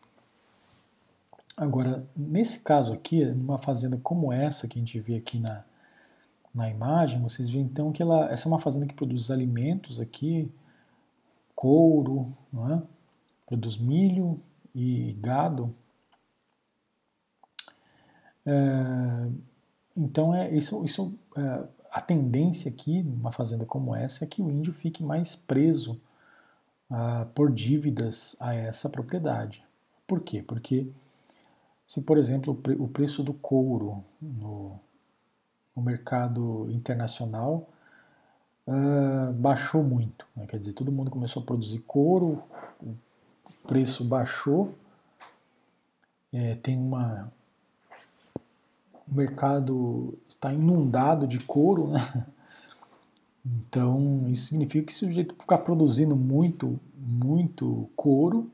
Speaker 1: Agora, nesse caso aqui, numa fazenda como essa que a gente vê aqui na, na imagem, vocês veem então que ela, essa é uma fazenda que produz alimentos aqui, couro, é? produz milho e gado. É, então, é, isso, isso é, a tendência aqui, numa fazenda como essa, é que o índio fique mais preso ah, por dívidas a essa propriedade. Por quê? Porque se, por exemplo, o preço do couro no, no mercado internacional uh, baixou muito, né? quer dizer, todo mundo começou a produzir couro, o preço baixou, é, tem uma. O mercado está inundado de couro, né? Então, isso significa que se o sujeito ficar produzindo muito, muito couro,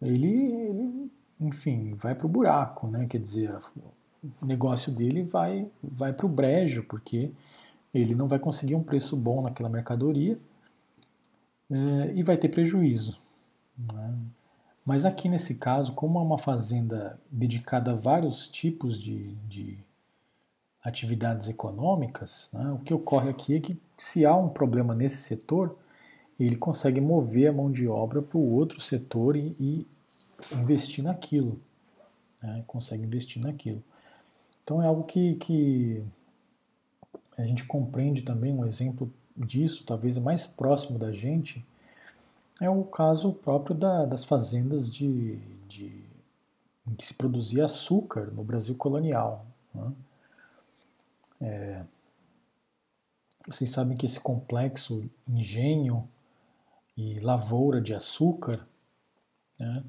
Speaker 1: ele, ele enfim, vai para o buraco, né? Quer dizer, o negócio dele vai, vai para o brejo, porque ele não vai conseguir um preço bom naquela mercadoria é, e vai ter prejuízo. Né? Mas aqui nesse caso, como é uma fazenda dedicada a vários tipos de, de atividades econômicas, né, o que ocorre aqui é que se há um problema nesse setor, ele consegue mover a mão de obra para o outro setor e, e investir naquilo, né? consegue investir naquilo. Então é algo que, que a gente compreende também, um exemplo disso, talvez mais próximo da gente, é o caso próprio da, das fazendas de, de, em que se produzia açúcar no Brasil colonial. Né? É, vocês sabem que esse complexo engenho e lavoura de açúcar né,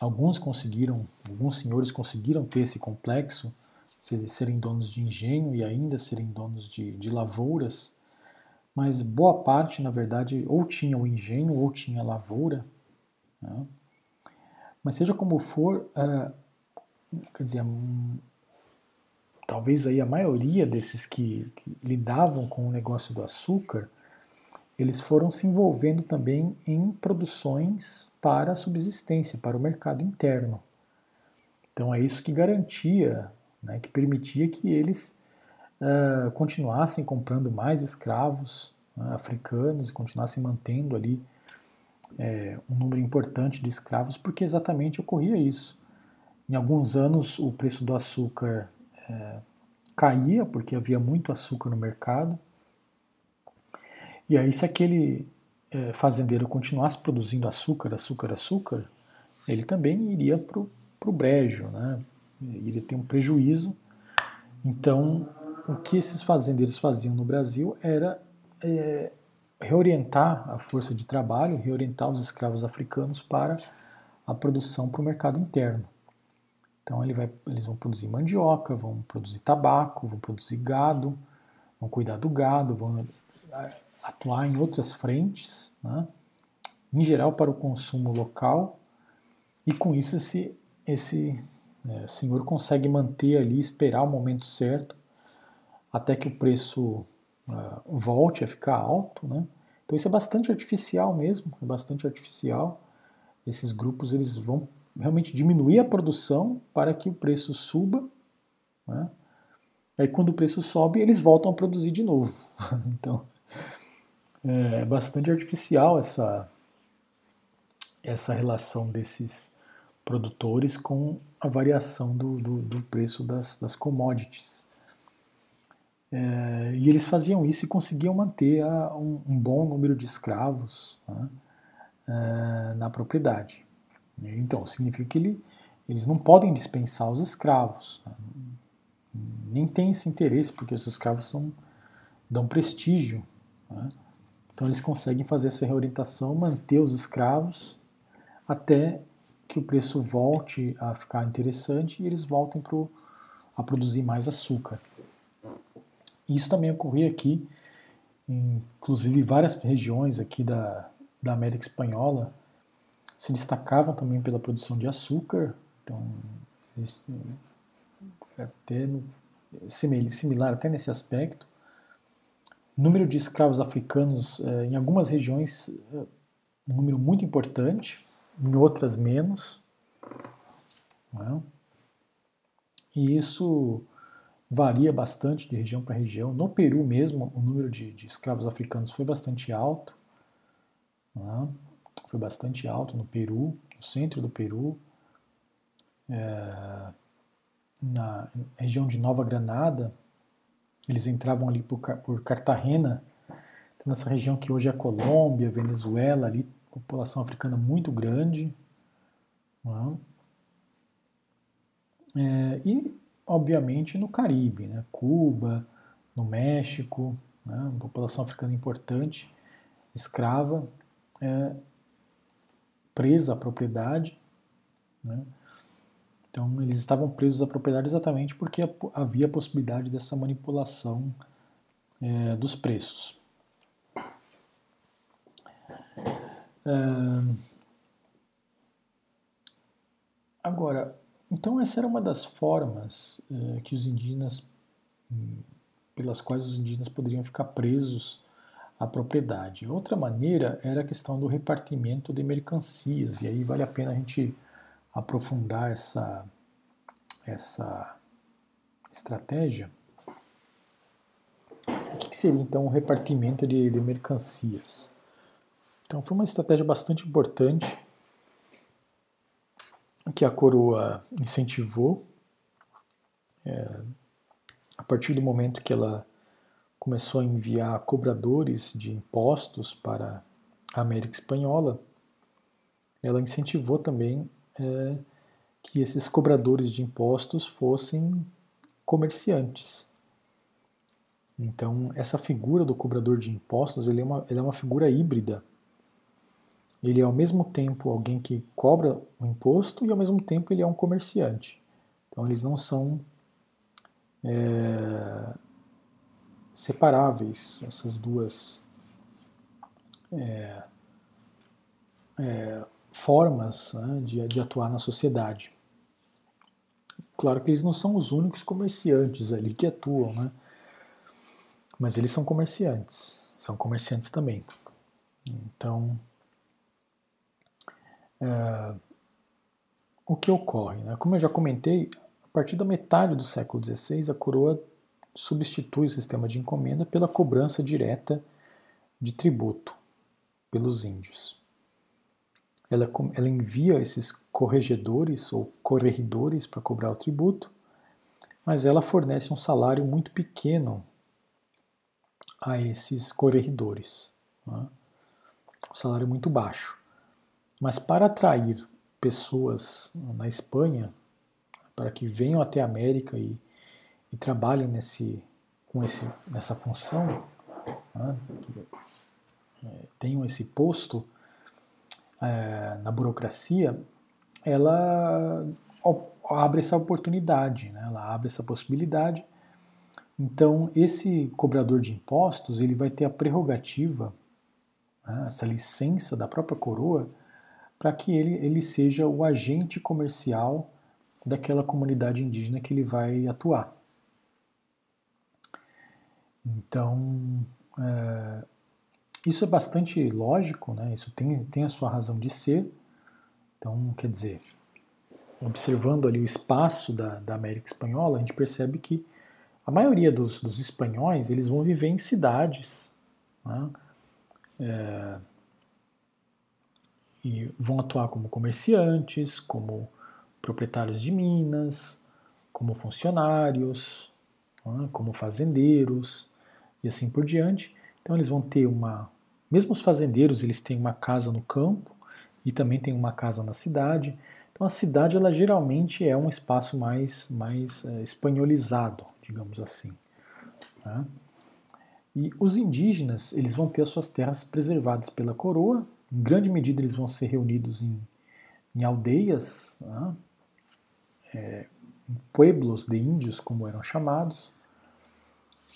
Speaker 1: Alguns conseguiram, alguns senhores conseguiram ter esse complexo, serem donos de engenho e ainda serem donos de, de lavouras, mas boa parte, na verdade, ou tinha o engenho ou tinha a lavoura. Né? Mas seja como for, uh, quer dizer, um, talvez aí a maioria desses que, que lidavam com o negócio do açúcar eles foram se envolvendo também em produções para a subsistência, para o mercado interno. Então é isso que garantia, né, que permitia que eles uh, continuassem comprando mais escravos né, africanos e continuassem mantendo ali é, um número importante de escravos, porque exatamente ocorria isso. Em alguns anos o preço do açúcar é, caía, porque havia muito açúcar no mercado, e aí, se aquele é, fazendeiro continuasse produzindo açúcar, açúcar, açúcar, ele também iria para o brejo, né? iria ter um prejuízo. Então, o que esses fazendeiros faziam no Brasil era é, reorientar a força de trabalho, reorientar os escravos africanos para a produção para o mercado interno. Então ele vai, eles vão produzir mandioca, vão produzir tabaco, vão produzir gado, vão cuidar do gado, vão atuar em outras frentes, né? em geral para o consumo local, e com isso esse, esse é, senhor consegue manter ali, esperar o momento certo, até que o preço uh, volte a ficar alto, né? Então isso é bastante artificial mesmo, é bastante artificial. Esses grupos eles vão realmente diminuir a produção para que o preço suba, né? Aí quando o preço sobe, eles voltam a produzir de novo. então é bastante artificial essa essa relação desses produtores com a variação do, do, do preço das, das commodities. É, e eles faziam isso e conseguiam manter a, um, um, bom número de escravos né, é, na propriedade. Então, significa que ele, eles não podem dispensar os escravos. Né, nem tem esse interesse, porque os escravos são, dão prestígio. Né, então, eles conseguem fazer essa reorientação, manter os escravos até que o preço volte a ficar interessante e eles voltem pro, a produzir mais açúcar. Isso também ocorria aqui, inclusive várias regiões aqui da, da América Espanhola se destacavam também pela produção de açúcar, então é até similar até nesse aspecto. Número de escravos africanos é, em algumas regiões é, um número muito importante, em outras menos. É? E isso varia bastante de região para região. No Peru mesmo, o número de, de escravos africanos foi bastante alto. Né? Foi bastante alto no Peru, no centro do Peru. É, na região de Nova Granada, eles entravam ali por, por Cartagena, então, nessa região que hoje é Colômbia, Venezuela, ali, população africana muito grande. Né? É, e obviamente, no Caribe, né? Cuba, no México, né? população africana importante, escrava, é, presa à propriedade. Né? Então, eles estavam presos à propriedade exatamente porque havia a possibilidade dessa manipulação é, dos preços. É, agora, então essa era uma das formas eh, que os indígenas, pelas quais os indígenas poderiam ficar presos à propriedade. Outra maneira era a questão do repartimento de mercancias, e aí vale a pena a gente aprofundar essa, essa estratégia. O que seria então o repartimento de, de mercancias? Então foi uma estratégia bastante importante que a coroa incentivou é, a partir do momento que ela começou a enviar cobradores de impostos para a América Espanhola, ela incentivou também é, que esses cobradores de impostos fossem comerciantes. Então, essa figura do cobrador de impostos ele é, uma, ele é uma figura híbrida ele é ao mesmo tempo alguém que cobra o imposto e ao mesmo tempo ele é um comerciante. Então eles não são é, separáveis, essas duas é, é, formas né, de, de atuar na sociedade. Claro que eles não são os únicos comerciantes ali que atuam, né? Mas eles são comerciantes, são comerciantes também. Então, é, o que ocorre? Né? Como eu já comentei, a partir da metade do século XVI, a coroa substitui o sistema de encomenda pela cobrança direta de tributo pelos índios. Ela, ela envia esses corregedores ou corregidores para cobrar o tributo, mas ela fornece um salário muito pequeno a esses corregedores. Né? Um salário muito baixo. Mas para atrair pessoas na Espanha, para que venham até a América e, e trabalhem nesse, com esse, nessa função, né, é, tenham esse posto é, na burocracia, ela abre essa oportunidade, né, ela abre essa possibilidade. Então, esse cobrador de impostos ele vai ter a prerrogativa, né, essa licença da própria coroa, para que ele, ele seja o agente comercial daquela comunidade indígena que ele vai atuar. Então, é, isso é bastante lógico, né? isso tem, tem a sua razão de ser. Então, quer dizer, observando ali o espaço da, da América Espanhola, a gente percebe que a maioria dos, dos espanhóis eles vão viver em cidades né? é, e vão atuar como comerciantes, como proprietários de minas, como funcionários, né? como fazendeiros e assim por diante. Então eles vão ter uma, mesmo os fazendeiros, eles têm uma casa no campo e também tem uma casa na cidade. Então a cidade ela geralmente é um espaço mais mais é, espanholizado, digamos assim. Né? E os indígenas eles vão ter as suas terras preservadas pela coroa. Em grande medida eles vão ser reunidos em, em aldeias, né? é, em pueblos de índios, como eram chamados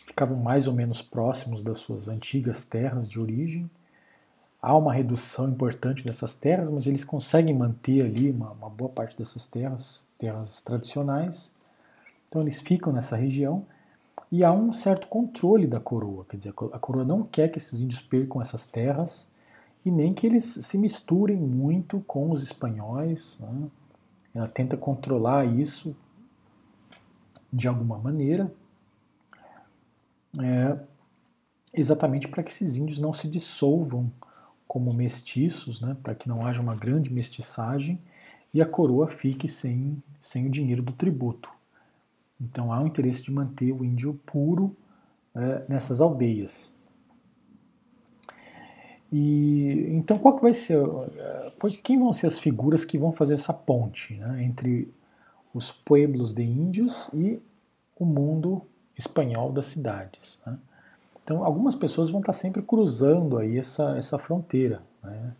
Speaker 1: ficavam mais ou menos próximos das suas antigas terras de origem. Há uma redução importante dessas terras, mas eles conseguem manter ali uma, uma boa parte dessas terras, terras tradicionais. Então eles ficam nessa região e há um certo controle da coroa, quer dizer, a coroa não quer que esses índios percam essas terras e nem que eles se misturem muito com os espanhóis. Né? Ela tenta controlar isso de alguma maneira é, exatamente para que esses índios não se dissolvam como mestiços, né, para que não haja uma grande mestiçagem e a coroa fique sem, sem o dinheiro do tributo. Então há um interesse de manter o índio puro é, nessas aldeias. E então qual que vai ser, é, quem vão ser as figuras que vão fazer essa ponte né, entre os pueblos de índios e o mundo espanhol das cidades. Né? Então, algumas pessoas vão estar sempre cruzando aí essa, essa fronteira, né?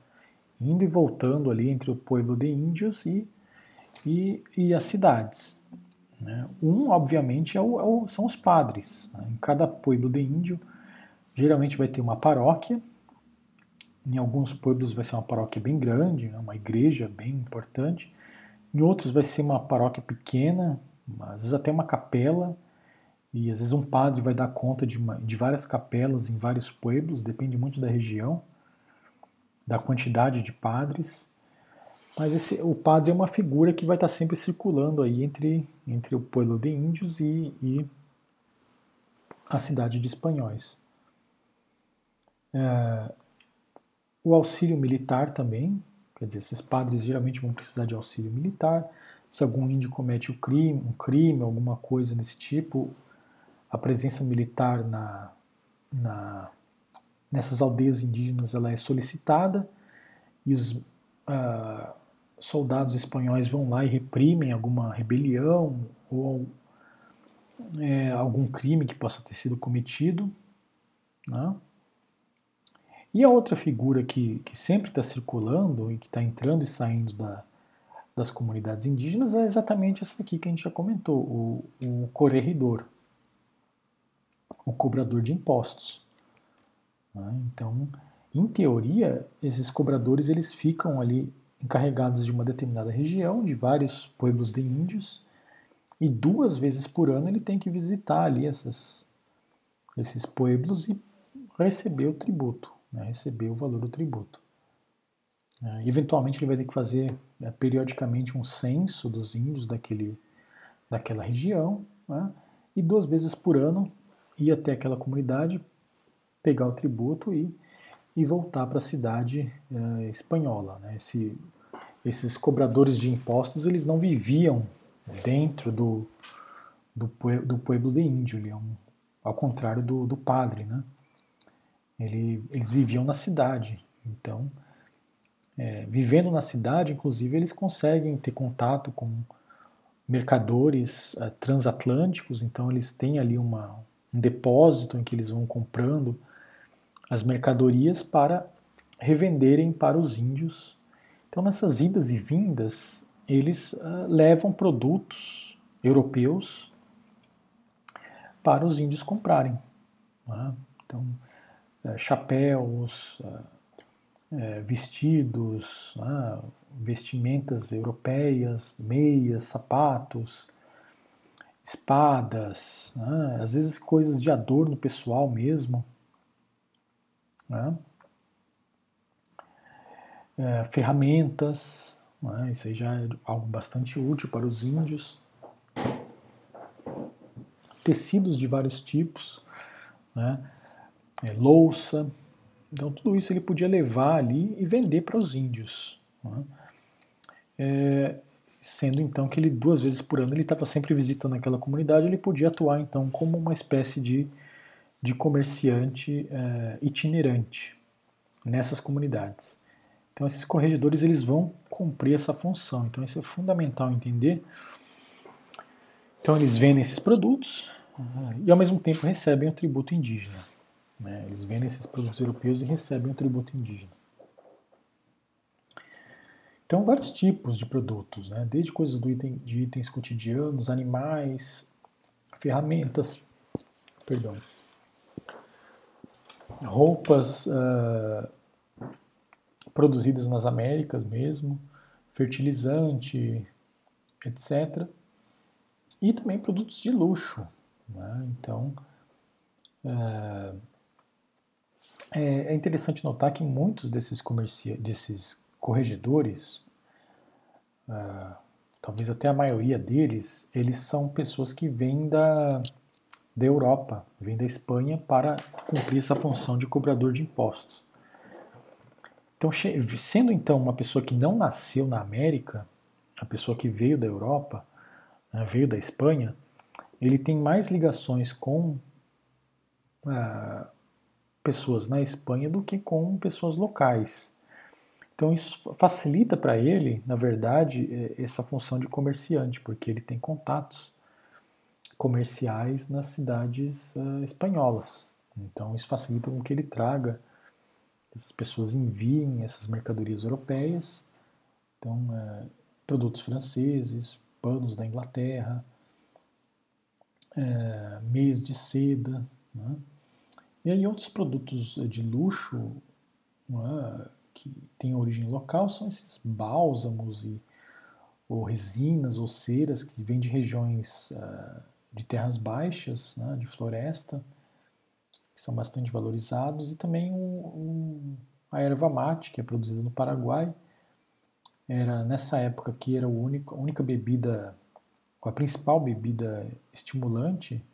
Speaker 1: indo e voltando ali entre o pueblo de índios e, e, e as cidades. Né? Um, obviamente, é o, é o, são os padres. Né? Em cada pueblo de índio, geralmente vai ter uma paróquia. Em alguns pueblos vai ser uma paróquia bem grande, né? uma igreja bem importante. Em outros vai ser uma paróquia pequena, às vezes até uma capela e às vezes um padre vai dar conta de, uma, de várias capelas em vários pueblos, depende muito da região, da quantidade de padres. Mas esse, o padre é uma figura que vai estar sempre circulando aí entre, entre o pueblo de índios e, e a cidade de espanhóis. É, o auxílio militar também, quer dizer, esses padres geralmente vão precisar de auxílio militar. Se algum índio comete um crime, um crime, alguma coisa desse tipo, a presença militar na, na, nessas aldeias indígenas ela é solicitada e os uh, soldados espanhóis vão lá e reprimem alguma rebelião ou é, algum crime que possa ter sido cometido. Né? E a outra figura que, que sempre está circulando e que está entrando e saindo da, das comunidades indígenas é exatamente essa aqui que a gente já comentou, o, o corregedor o cobrador de impostos. Né? Então, em teoria, esses cobradores eles ficam ali encarregados de uma determinada região, de vários pueblos de índios, e duas vezes por ano ele tem que visitar ali essas, esses pueblos e receber o tributo, né? receber o valor do tributo. É, eventualmente ele vai ter que fazer é, periodicamente um censo dos índios daquele, daquela região, né? e duas vezes por ano ir até aquela comunidade, pegar o tributo e, e voltar para a cidade é, espanhola. Né? Esse, esses cobradores de impostos eles não viviam dentro do, do, do pueblo de índio, é um, ao contrário do, do padre. Né? Ele, eles viviam na cidade, então, é, vivendo na cidade, inclusive, eles conseguem ter contato com mercadores é, transatlânticos, então eles têm ali uma, um depósito em que eles vão comprando as mercadorias para revenderem para os índios. Então, nessas idas e vindas, eles uh, levam produtos europeus para os índios comprarem. Né? Então, uh, chapéus, uh, vestidos, né? vestimentas europeias, meias, sapatos, espadas, né? às vezes coisas de adorno pessoal mesmo. Né? É, ferramentas, né? isso aí já é algo bastante útil para os índios. Tecidos de vários tipos, né? é, louça. Então, tudo isso ele podia levar ali e vender para os índios. Né? É, sendo então que ele duas vezes por ano ele estava sempre visitando aquela comunidade, ele podia atuar então como uma espécie de, de comerciante é, itinerante nessas comunidades. Então esses corregedores eles vão cumprir essa função. Então isso é fundamental entender. Então eles vendem esses produtos uh, e ao mesmo tempo recebem o tributo indígena. Né? Eles vendem esses produtos europeus e recebem o tributo indígena. Então, vários tipos de produtos, né? desde coisas do item, de itens cotidianos, animais, ferramentas, perdão, roupas uh, produzidas nas Américas mesmo, fertilizante, etc. E também produtos de luxo. Né? Então, uh, é interessante notar que muitos desses, desses corregedores, uh, talvez até a maioria deles, eles são pessoas que vêm da, da Europa, vêm da Espanha para cumprir essa função de cobrador de impostos. Então, sendo então uma pessoa que não nasceu na América, a pessoa que veio da Europa, né, veio da Espanha, ele tem mais ligações com uh, pessoas na Espanha do que com pessoas locais. Então isso facilita para ele, na verdade, é, essa função de comerciante, porque ele tem contatos comerciais nas cidades uh, espanholas. Então isso facilita com que ele traga, essas pessoas enviem essas mercadorias europeias, então uh, produtos franceses, panos da Inglaterra, uh, meias de seda, né? e aí outros produtos de luxo, que têm origem local são esses bálsamos e, ou resinas ou ceras que vêm de regiões uh, de terras baixas, né, de floresta, que são bastante valorizados, e também o, o, a erva mate, que é produzida no Paraguai. Era nessa época que era a única, a única bebida, a principal bebida estimulante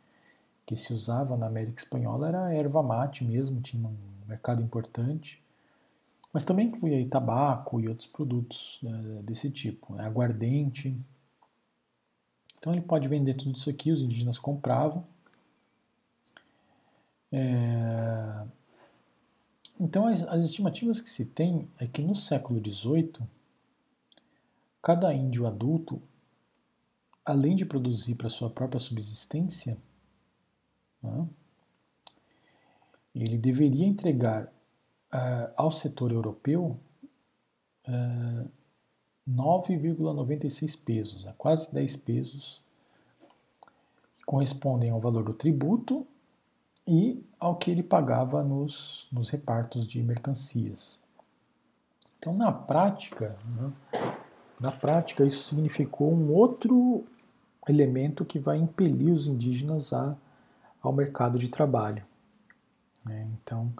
Speaker 1: que se usava na América Espanhola era a erva mate mesmo, tinha um mercado importante mas também inclui aí tabaco e outros produtos né, desse tipo, né, aguardente. Então ele pode vender tudo isso aqui, os indígenas compravam. É... Então as, as, estimativas que se tem é que no século XVIII, cada índio adulto, além de produzir para sua própria subsistência, né, ele deveria entregar uh, ao setor europeu uh, 9,96 pesos, né, quase 10 pesos, correspondem ao valor do tributo e ao que ele pagava nos, nos repartos de mercancias. Então, na prática, né, na prática, isso significou um outro elemento que vai impelir os indígenas a, ao mercado de trabalho. Né? Então,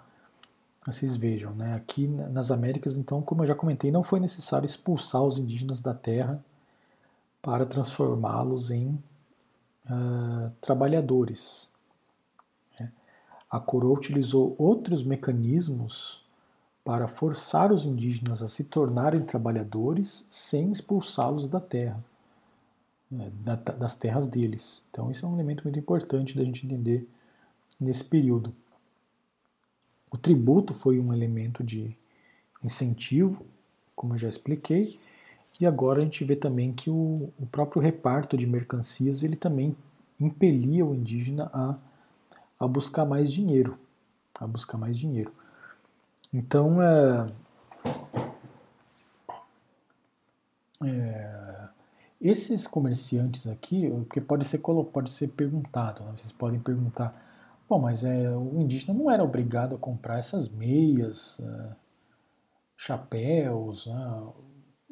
Speaker 1: vocês vejam, né? aqui nas Américas, então, como eu já comentei, não foi necessário expulsar os indígenas da terra para transformá-los em uh, trabalhadores. Né? A coroa utilizou outros mecanismos para forçar os indígenas a se tornarem trabalhadores sem expulsá-los da terra, né? das terras deles. Então, isso é um elemento muito importante da gente entender nesse período. O tributo foi um elemento de incentivo, como eu já expliquei, e agora a gente vê também que o, o próprio reparto de mercancias ele também impelia o indígena a, a buscar mais dinheiro, a buscar mais dinheiro. Então, é, é, esses comerciantes aqui, que pode ser pode ser perguntado, né? vocês podem perguntar Bom, mas é, o indígena não era obrigado a comprar essas meias, é, chapéus, né,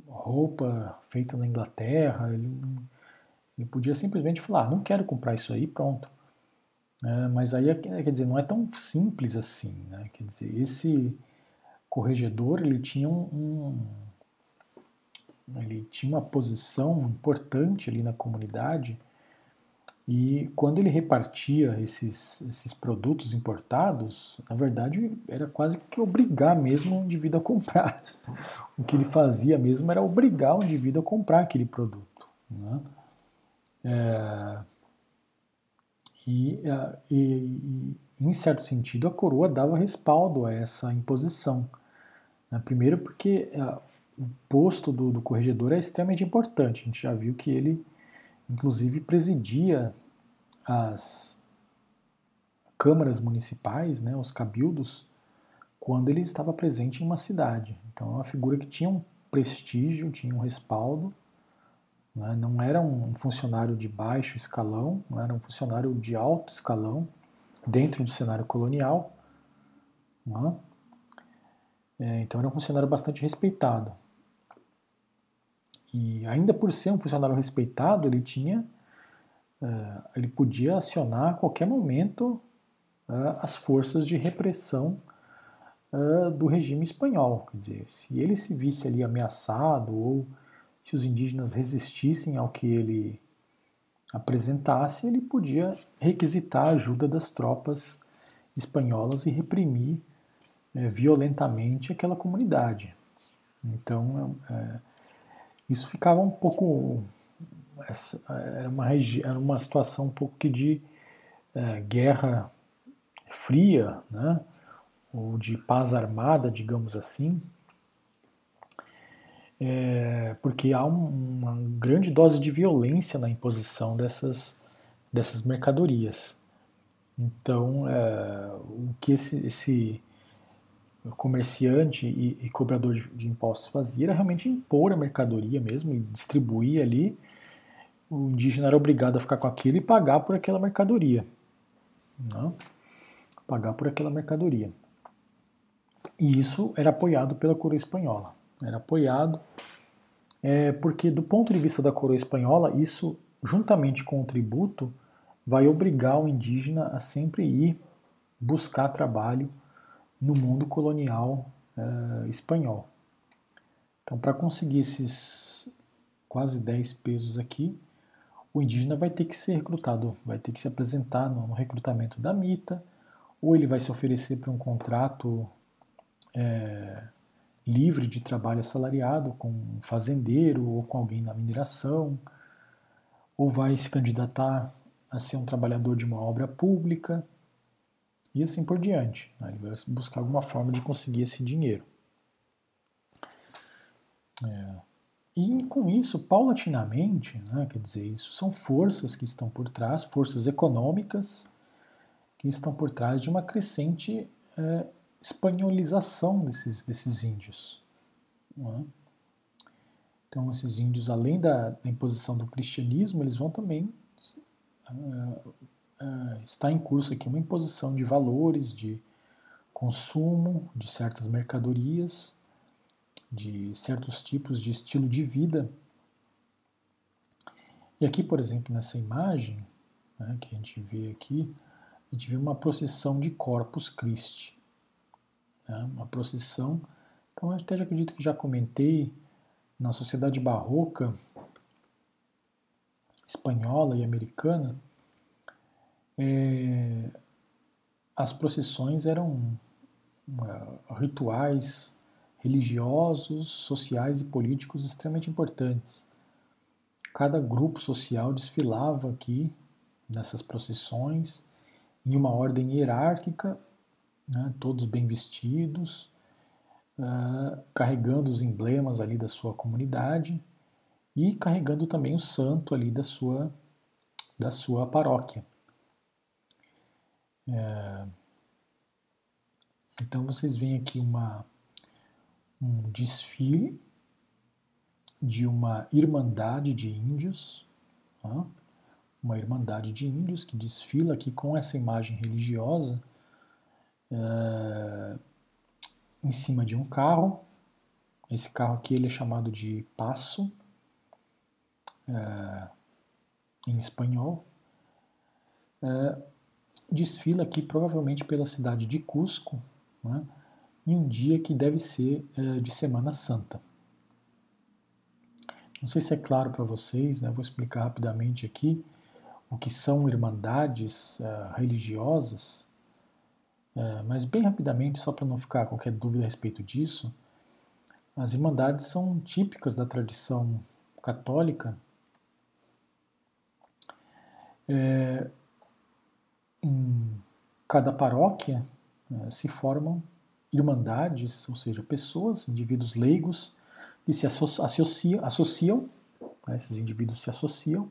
Speaker 1: roupa feita na Inglaterra. Ele, Ele podia simplesmente falar, ah, não quero comprar isso aí, pronto. É, mas aí, quer dizer, não é tão simples assim, né? Quer dizer, esse corregedor, ele tinha um, um ele tinha uma posição importante ali na comunidade e quando ele repartia esses, esses produtos importados, na verdade era quase que obrigar mesmo o indivíduo a comprar. O que ele fazia mesmo era obrigar o indivíduo a comprar aquele produto. Né? É, e, e, e, em certo sentido, a coroa dava respaldo a essa imposição. Né? Primeiro, porque o posto do, do corregedor é extremamente importante. A gente já viu que ele, inclusive, presidia as câmaras municipais, né, os cabildos, quando ele estava presente em uma cidade. Então, é uma figura que tinha um prestígio, tinha um respaldo né? Não era um funcionário de baixo escalão, não era um funcionário de alto escalão dentro do cenário colonial. Né? É, então era um funcionário bastante respeitado. E ainda por ser um funcionário respeitado, ele tinha, é, ele podia acionar a qualquer momento é, as forças de repressão é, do regime espanhol. Quer dizer, se ele se visse ali ameaçado ou se os indígenas resistissem ao que ele apresentasse, ele podia requisitar a ajuda das tropas espanholas e reprimir é, violentamente aquela comunidade. Então, é, isso ficava um pouco. Essa, era, uma era uma situação um pouco de é, guerra fria, né? ou de paz armada, digamos assim, é, porque há um, uma grande dose de violência na imposição dessas, dessas mercadorias. Então, é, o que esse, esse comerciante e, e cobrador de, de, impostos fazia era realmente impor a mercadoria mesmo e distribuir ali. O indígena era obrigado a ficar com aquilo e pagar por aquela mercadoria. Não? Né? Pagar por aquela mercadoria. E isso era apoiado pela coroa espanhola era apoiado, é, porque do ponto de vista da coroa espanhola, isso, juntamente com o tributo, vai obrigar o indígena a sempre ir buscar trabalho no mundo colonial é, espanhol. Então, para conseguir esses quase 10 pesos aqui, o indígena vai ter que ser recrutado, vai ter que se apresentar no, no recrutamento da mita, ou ele vai se oferecer para um contrato é, livre de trabalho assalariado com um fazendeiro ou com alguém na mineração, ou vai se candidatar a ser um trabalhador de uma obra pública e assim por diante. Né? Ele vai buscar alguma forma de conseguir esse dinheiro. É. E com isso, paulatinamente, né, quer dizer, isso são forças que estão por trás, forças econômicas que estão por trás de uma crescente é, espanholização desses, desses índios. É? Então, esses índios, além da, da, imposição do cristianismo, eles vão também. Uh, uh, está em curso aqui uma imposição de valores, de consumo, de certas mercadorias, de certos tipos de estilo de vida. E aqui, por exemplo, nessa imagem né, que a gente vê aqui, a gente vê uma procissão de Corpus Christi né, uma procissão. Então, até já acredito que já comentei, na sociedade barroca espanhola e americana, é, as procissões eram uh, rituais religiosos, sociais e políticos extremamente importantes. Cada grupo social desfilava aqui nessas procissões em uma ordem hierárquica né, todos bem vestidos, uh, carregando os emblemas ali da sua comunidade e carregando também o santo ali da sua, da sua paróquia. É, então vocês veem aqui uma, um desfile de uma irmandade de índios, tá? uma irmandade de índios que desfila aqui com essa imagem religiosa uh, em cima de um carro. Esse carro aqui ele é chamado de passo. Uh, em espanhol, é, desfila aqui provavelmente pela cidade de Cusco, né, em um dia que deve ser é, de Semana Santa. Não sei se é claro para vocês, né, vou explicar rapidamente aqui o que são irmandades uh, religiosas, uh, mas bem rapidamente, só para não ficar qualquer dúvida a respeito disso, as irmandades são típicas da tradição católica. Em cada paróquia é, se formam irmandades, ou seja, pessoas, indivíduos leigos, que se associam, associam né, esses indivíduos se associam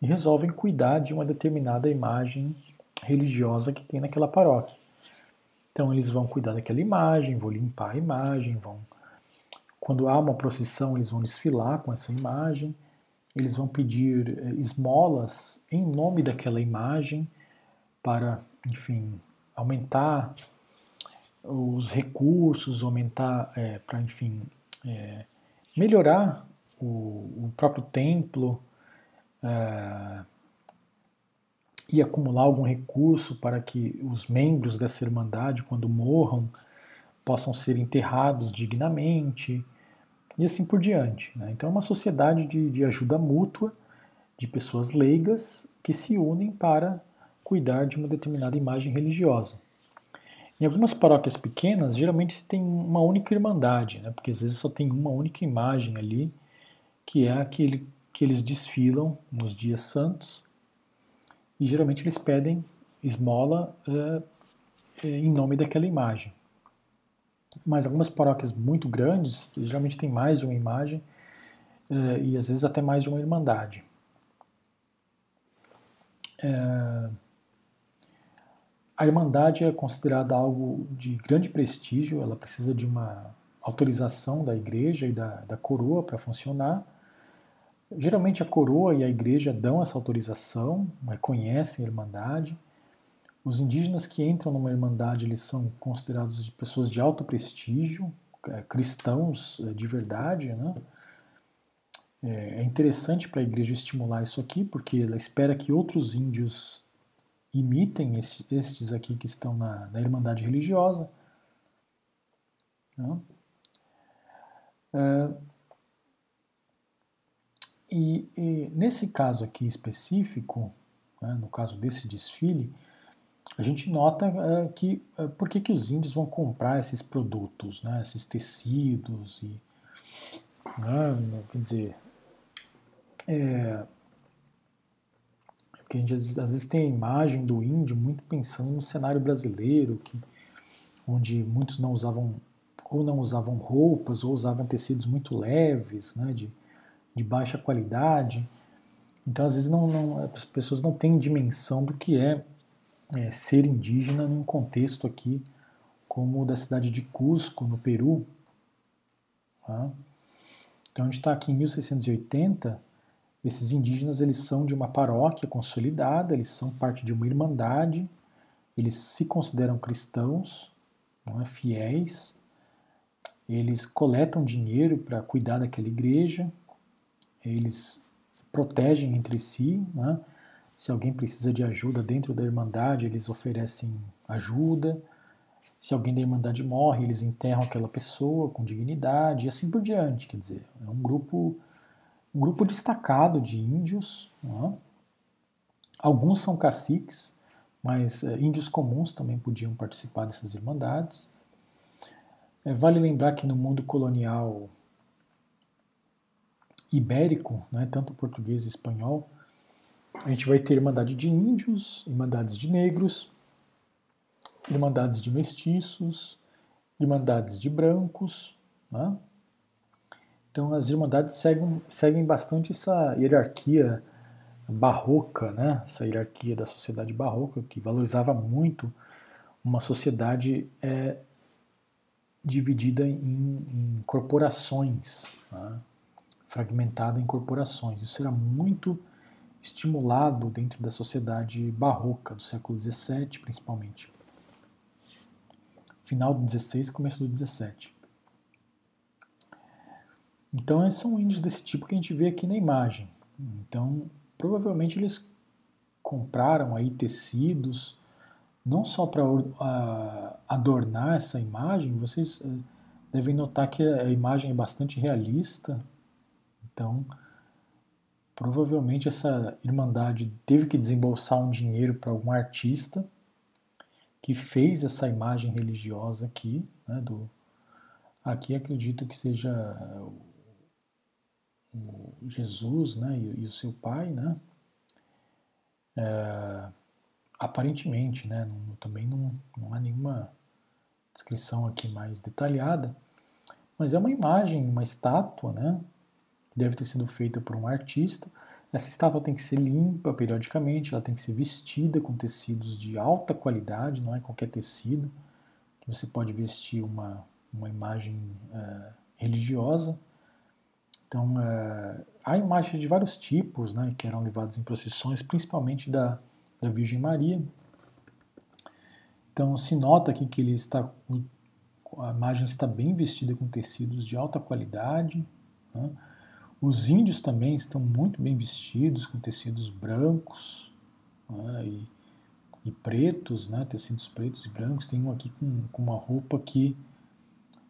Speaker 1: e resolvem cuidar de uma determinada imagem religiosa que tem naquela paróquia. Então eles vão cuidar daquela imagem, vão limpar a imagem, vão quando há uma procissão, eles vão desfilar com essa imagem, eles vão pedir eh, esmolas em nome daquela imagem para, enfim, aumentar os recursos, aumentar, é, para, enfim, é, melhorar o, o próprio templo, é, e acumular algum recurso para que os membros dessa irmandade, quando morram, possam ser enterrados dignamente e assim por diante. Né? Então, é uma sociedade de, de ajuda mútua de pessoas leigas que se unem para cuidar de uma determinada imagem religiosa. Em algumas paróquias pequenas, geralmente se tem uma única irmandade, né? porque às vezes só tem uma única imagem ali, que é aquele que eles desfilam nos dias santos, e geralmente eles pedem esmola é, é, em nome daquela imagem. Mas algumas paróquias muito grandes, geralmente tem mais de uma imagem, é, e às vezes até mais de uma irmandade. É, a Irmandade é considerada algo de grande prestígio, ela precisa de uma autorização da igreja e da, da coroa para funcionar. Geralmente a coroa e a igreja dão essa autorização, reconhecem a Irmandade. Os indígenas que entram numa Irmandade eles são considerados de pessoas de alto prestígio, é, cristãos é, de verdade, né? É, é interessante para a igreja estimular isso aqui, porque ela espera que outros índios imitem estes aqui que estão na, na Irmandade Religiosa. Né? É, e, e, nesse caso aqui específico, né, no caso desse desfile, a gente nota é, que é, por que, que os índios vão comprar esses produtos, né, esses tecidos e né, quer dizer é, porque a gente às vezes tem a imagem do índio muito pensando no cenário brasileiro, que, onde muitos não usavam ou não usavam roupas ou usavam tecidos muito leves, né, de, de baixa qualidade. Então às vezes não, não, as pessoas não têm dimensão do que é, é ser indígena num contexto aqui como o da cidade de Cusco, no Peru. Tá? Então a gente está aqui em 1680 esses indígenas eles são de uma paróquia consolidada, eles são parte de uma irmandade, eles se consideram cristãos, é, fiéis, eles coletam dinheiro para cuidar daquela igreja, eles protegem entre si, né? se alguém precisa de ajuda dentro da irmandade, eles oferecem ajuda, se alguém da irmandade morre, eles enterram aquela pessoa com dignidade e assim por diante, quer dizer, é um grupo grupo destacado de índios. Né? Alguns são caciques, mas é, índios comuns também podiam participar dessas irmandades. É, vale lembrar que no mundo colonial ibérico, né, tanto português e espanhol, a gente vai ter irmandade de índios, irmandades de negros, irmandades de mestiços, irmandades de brancos, né? Então as irmandades seguem, seguem bastante essa hierarquia barroca, né? essa hierarquia da sociedade barroca, que valorizava muito uma sociedade é, dividida em, em corporações, né? fragmentada em corporações. Isso era muito estimulado dentro da sociedade barroca do século XVII, principalmente. Final do XVI, começo do XVII. Então, são índios desse tipo que a gente vê aqui na imagem. Então, provavelmente eles compraram aí tecidos, não só para adornar essa imagem, vocês uh, devem notar que a imagem é bastante realista, então provavelmente essa irmandade teve que desembolsar um dinheiro para algum artista que fez essa imagem religiosa aqui, né, do, aqui acredito que seja o, Jesus né, e, e, o seu pai, né, é, aparentemente, né, não, também não, não há nenhuma descrição aqui mais detalhada, mas é uma imagem, uma estátua, né, que deve ter sido feita por um artista, essa estátua tem que ser limpa periodicamente, ela tem que ser vestida com tecidos de alta qualidade, não é qualquer tecido que você pode vestir uma, uma imagem uh, religiosa. Então, uh, há imagens de vários tipos né, que eram levadas em procissões, principalmente da, da Virgem Maria. Então, se nota aqui que ele está, a imagem está bem vestida com tecidos de alta qualidade. Né? Os índios também estão muito bem vestidos, com tecidos brancos né, e, e, pretos, né, tecidos pretos e brancos. Tem um aqui com, com uma roupa que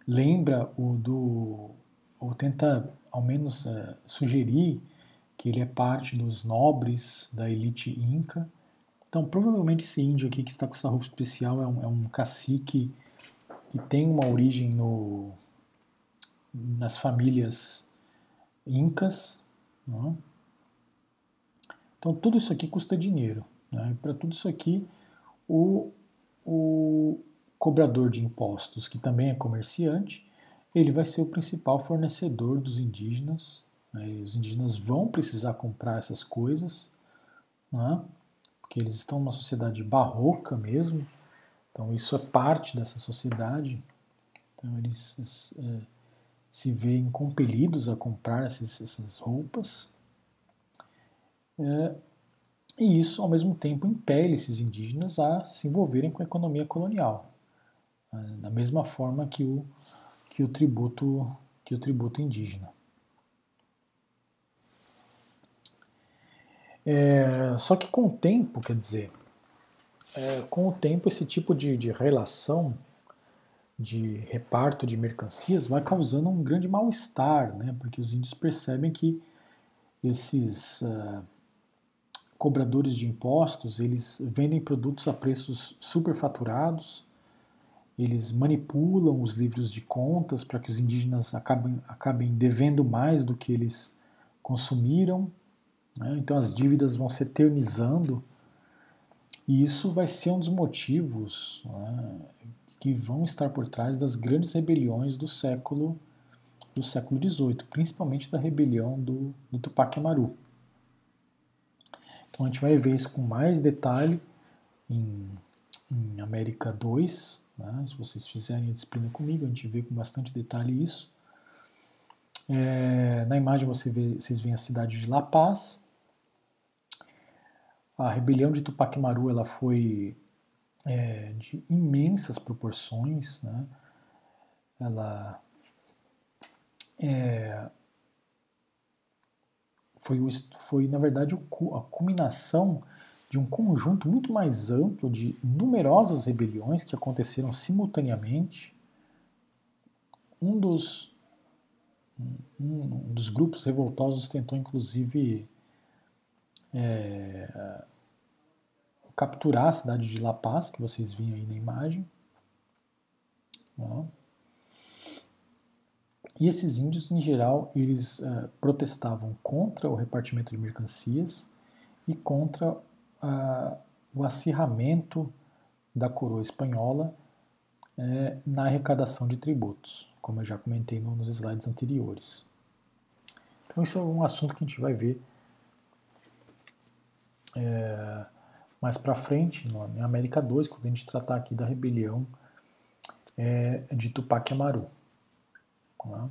Speaker 1: lembra o do. Ou tenta ao menos é, sugerir que ele é parte dos nobres da elite inca. Então, provavelmente esse índio aqui que está com essa roupa especial é um, é um cacique que tem uma origem no, nas famílias incas. Né? Então, tudo isso aqui custa dinheiro. Né? Para tudo isso aqui, o, o cobrador de impostos, que também é comerciante, ele vai ser o principal fornecedor dos indígenas. Né? Os indígenas vão precisar comprar essas coisas, né? porque eles estão numa sociedade barroca mesmo. Então, isso é parte dessa sociedade. Então, eles. É, se veem compelidos a comprar essas, essas roupas. É, e isso, ao mesmo tempo, impele esses indígenas a se envolverem com a economia colonial, é, da mesma forma que o, que o, tributo, que o tributo indígena. É, só que com o tempo, quer dizer, é, com o tempo esse tipo de, de relação de reparto de mercancias vai causando um grande mal-estar, né? porque os índios percebem que esses uh, cobradores de impostos eles vendem produtos a preços superfaturados, eles manipulam os livros de contas para que os indígenas acabem, acabem devendo mais do que eles consumiram, né? então as dívidas vão se eternizando e isso vai ser um dos motivos né, que vão estar por trás das grandes rebeliões do século do século XVIII, principalmente da rebelião do, do Tupac Amaru. Então a gente vai ver isso com mais detalhe em, em América 2, né? se vocês fizerem a disciplina comigo, a gente vê com bastante detalhe isso. É, na imagem você vê, vocês veem a cidade de La Paz. A rebelião de Tupac Amaru ela foi é, de imensas proporções, né? ela é, foi, foi, na verdade, a culminação de um conjunto muito mais amplo de numerosas rebeliões que aconteceram simultaneamente. Um dos, um dos grupos revoltosos tentou, inclusive, é, capturar a cidade de La Paz, que vocês viram aí na imagem. E esses índios, em geral, eles uh, protestavam contra o repartimento de mercancias e contra o acirramento da coroa espanhola uh, na arrecadação de tributos, como eu já comentei nos slides anteriores. Então, isso é um assunto que a gente vai ver é, mais para frente, no, em América 2, quando a gente tratar aqui da rebelião é, de Tupac Amaru. Tá?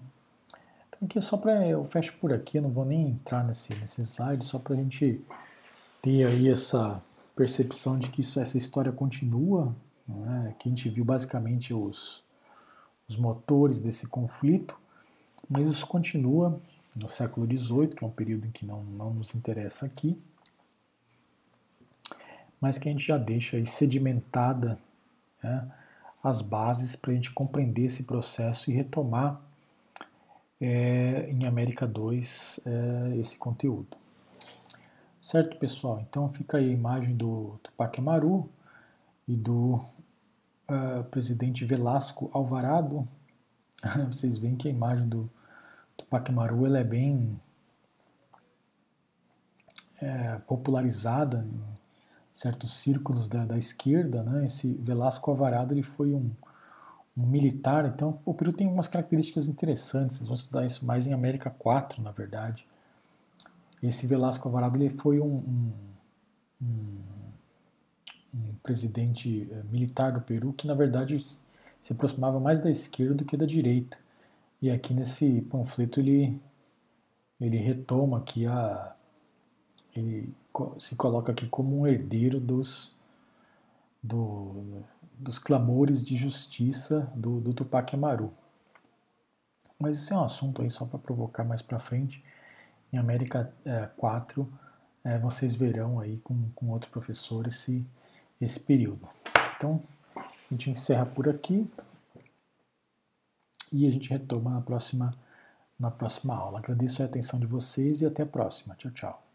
Speaker 1: Então aqui é só para eu fecho por aqui, eu não vou nem entrar nesse, nesse slide, só para a gente ter aí essa percepção de que isso, essa história continua, né? que a gente viu basicamente os, os motores desse conflito, mas isso continua no século XVIII, que é um período em que não, não nos interessa aqui, mas que a gente já deixa aí sedimentada né, as bases para a gente compreender esse processo e retomar é, em América 2 é, esse conteúdo. Certo, pessoal? Então fica aí a imagem do Tupac Amaru e do uh, presidente Velasco Alvarado. Vocês veem que a imagem do Tupac Amaru ela é bem é, popularizada em certos círculos da, da, esquerda. Né? Esse Velasco Alvarado ele foi um, um militar, então o Peru tem umas características interessantes. Vocês vão estudar isso mais em América 4, na verdade esse Velasco Alvarado ele foi um, um, um, um presidente eh, militar do Peru que, na verdade, se aproximava mais da esquerda do que da direita. E aqui nesse panfleto ele, ele retoma aqui a. Ele se coloca aqui como um herdeiro dos, do, dos clamores de justiça do, do Tupac Amaru. Mas isso é um assunto aí só para provocar mais para frente. Em América é, 4, é, vocês verão aí com, com outro professor esse, esse período. Então, a gente encerra por aqui e a gente retoma na próxima, na próxima aula. Agradeço a atenção de vocês e até a próxima. Tchau, tchau.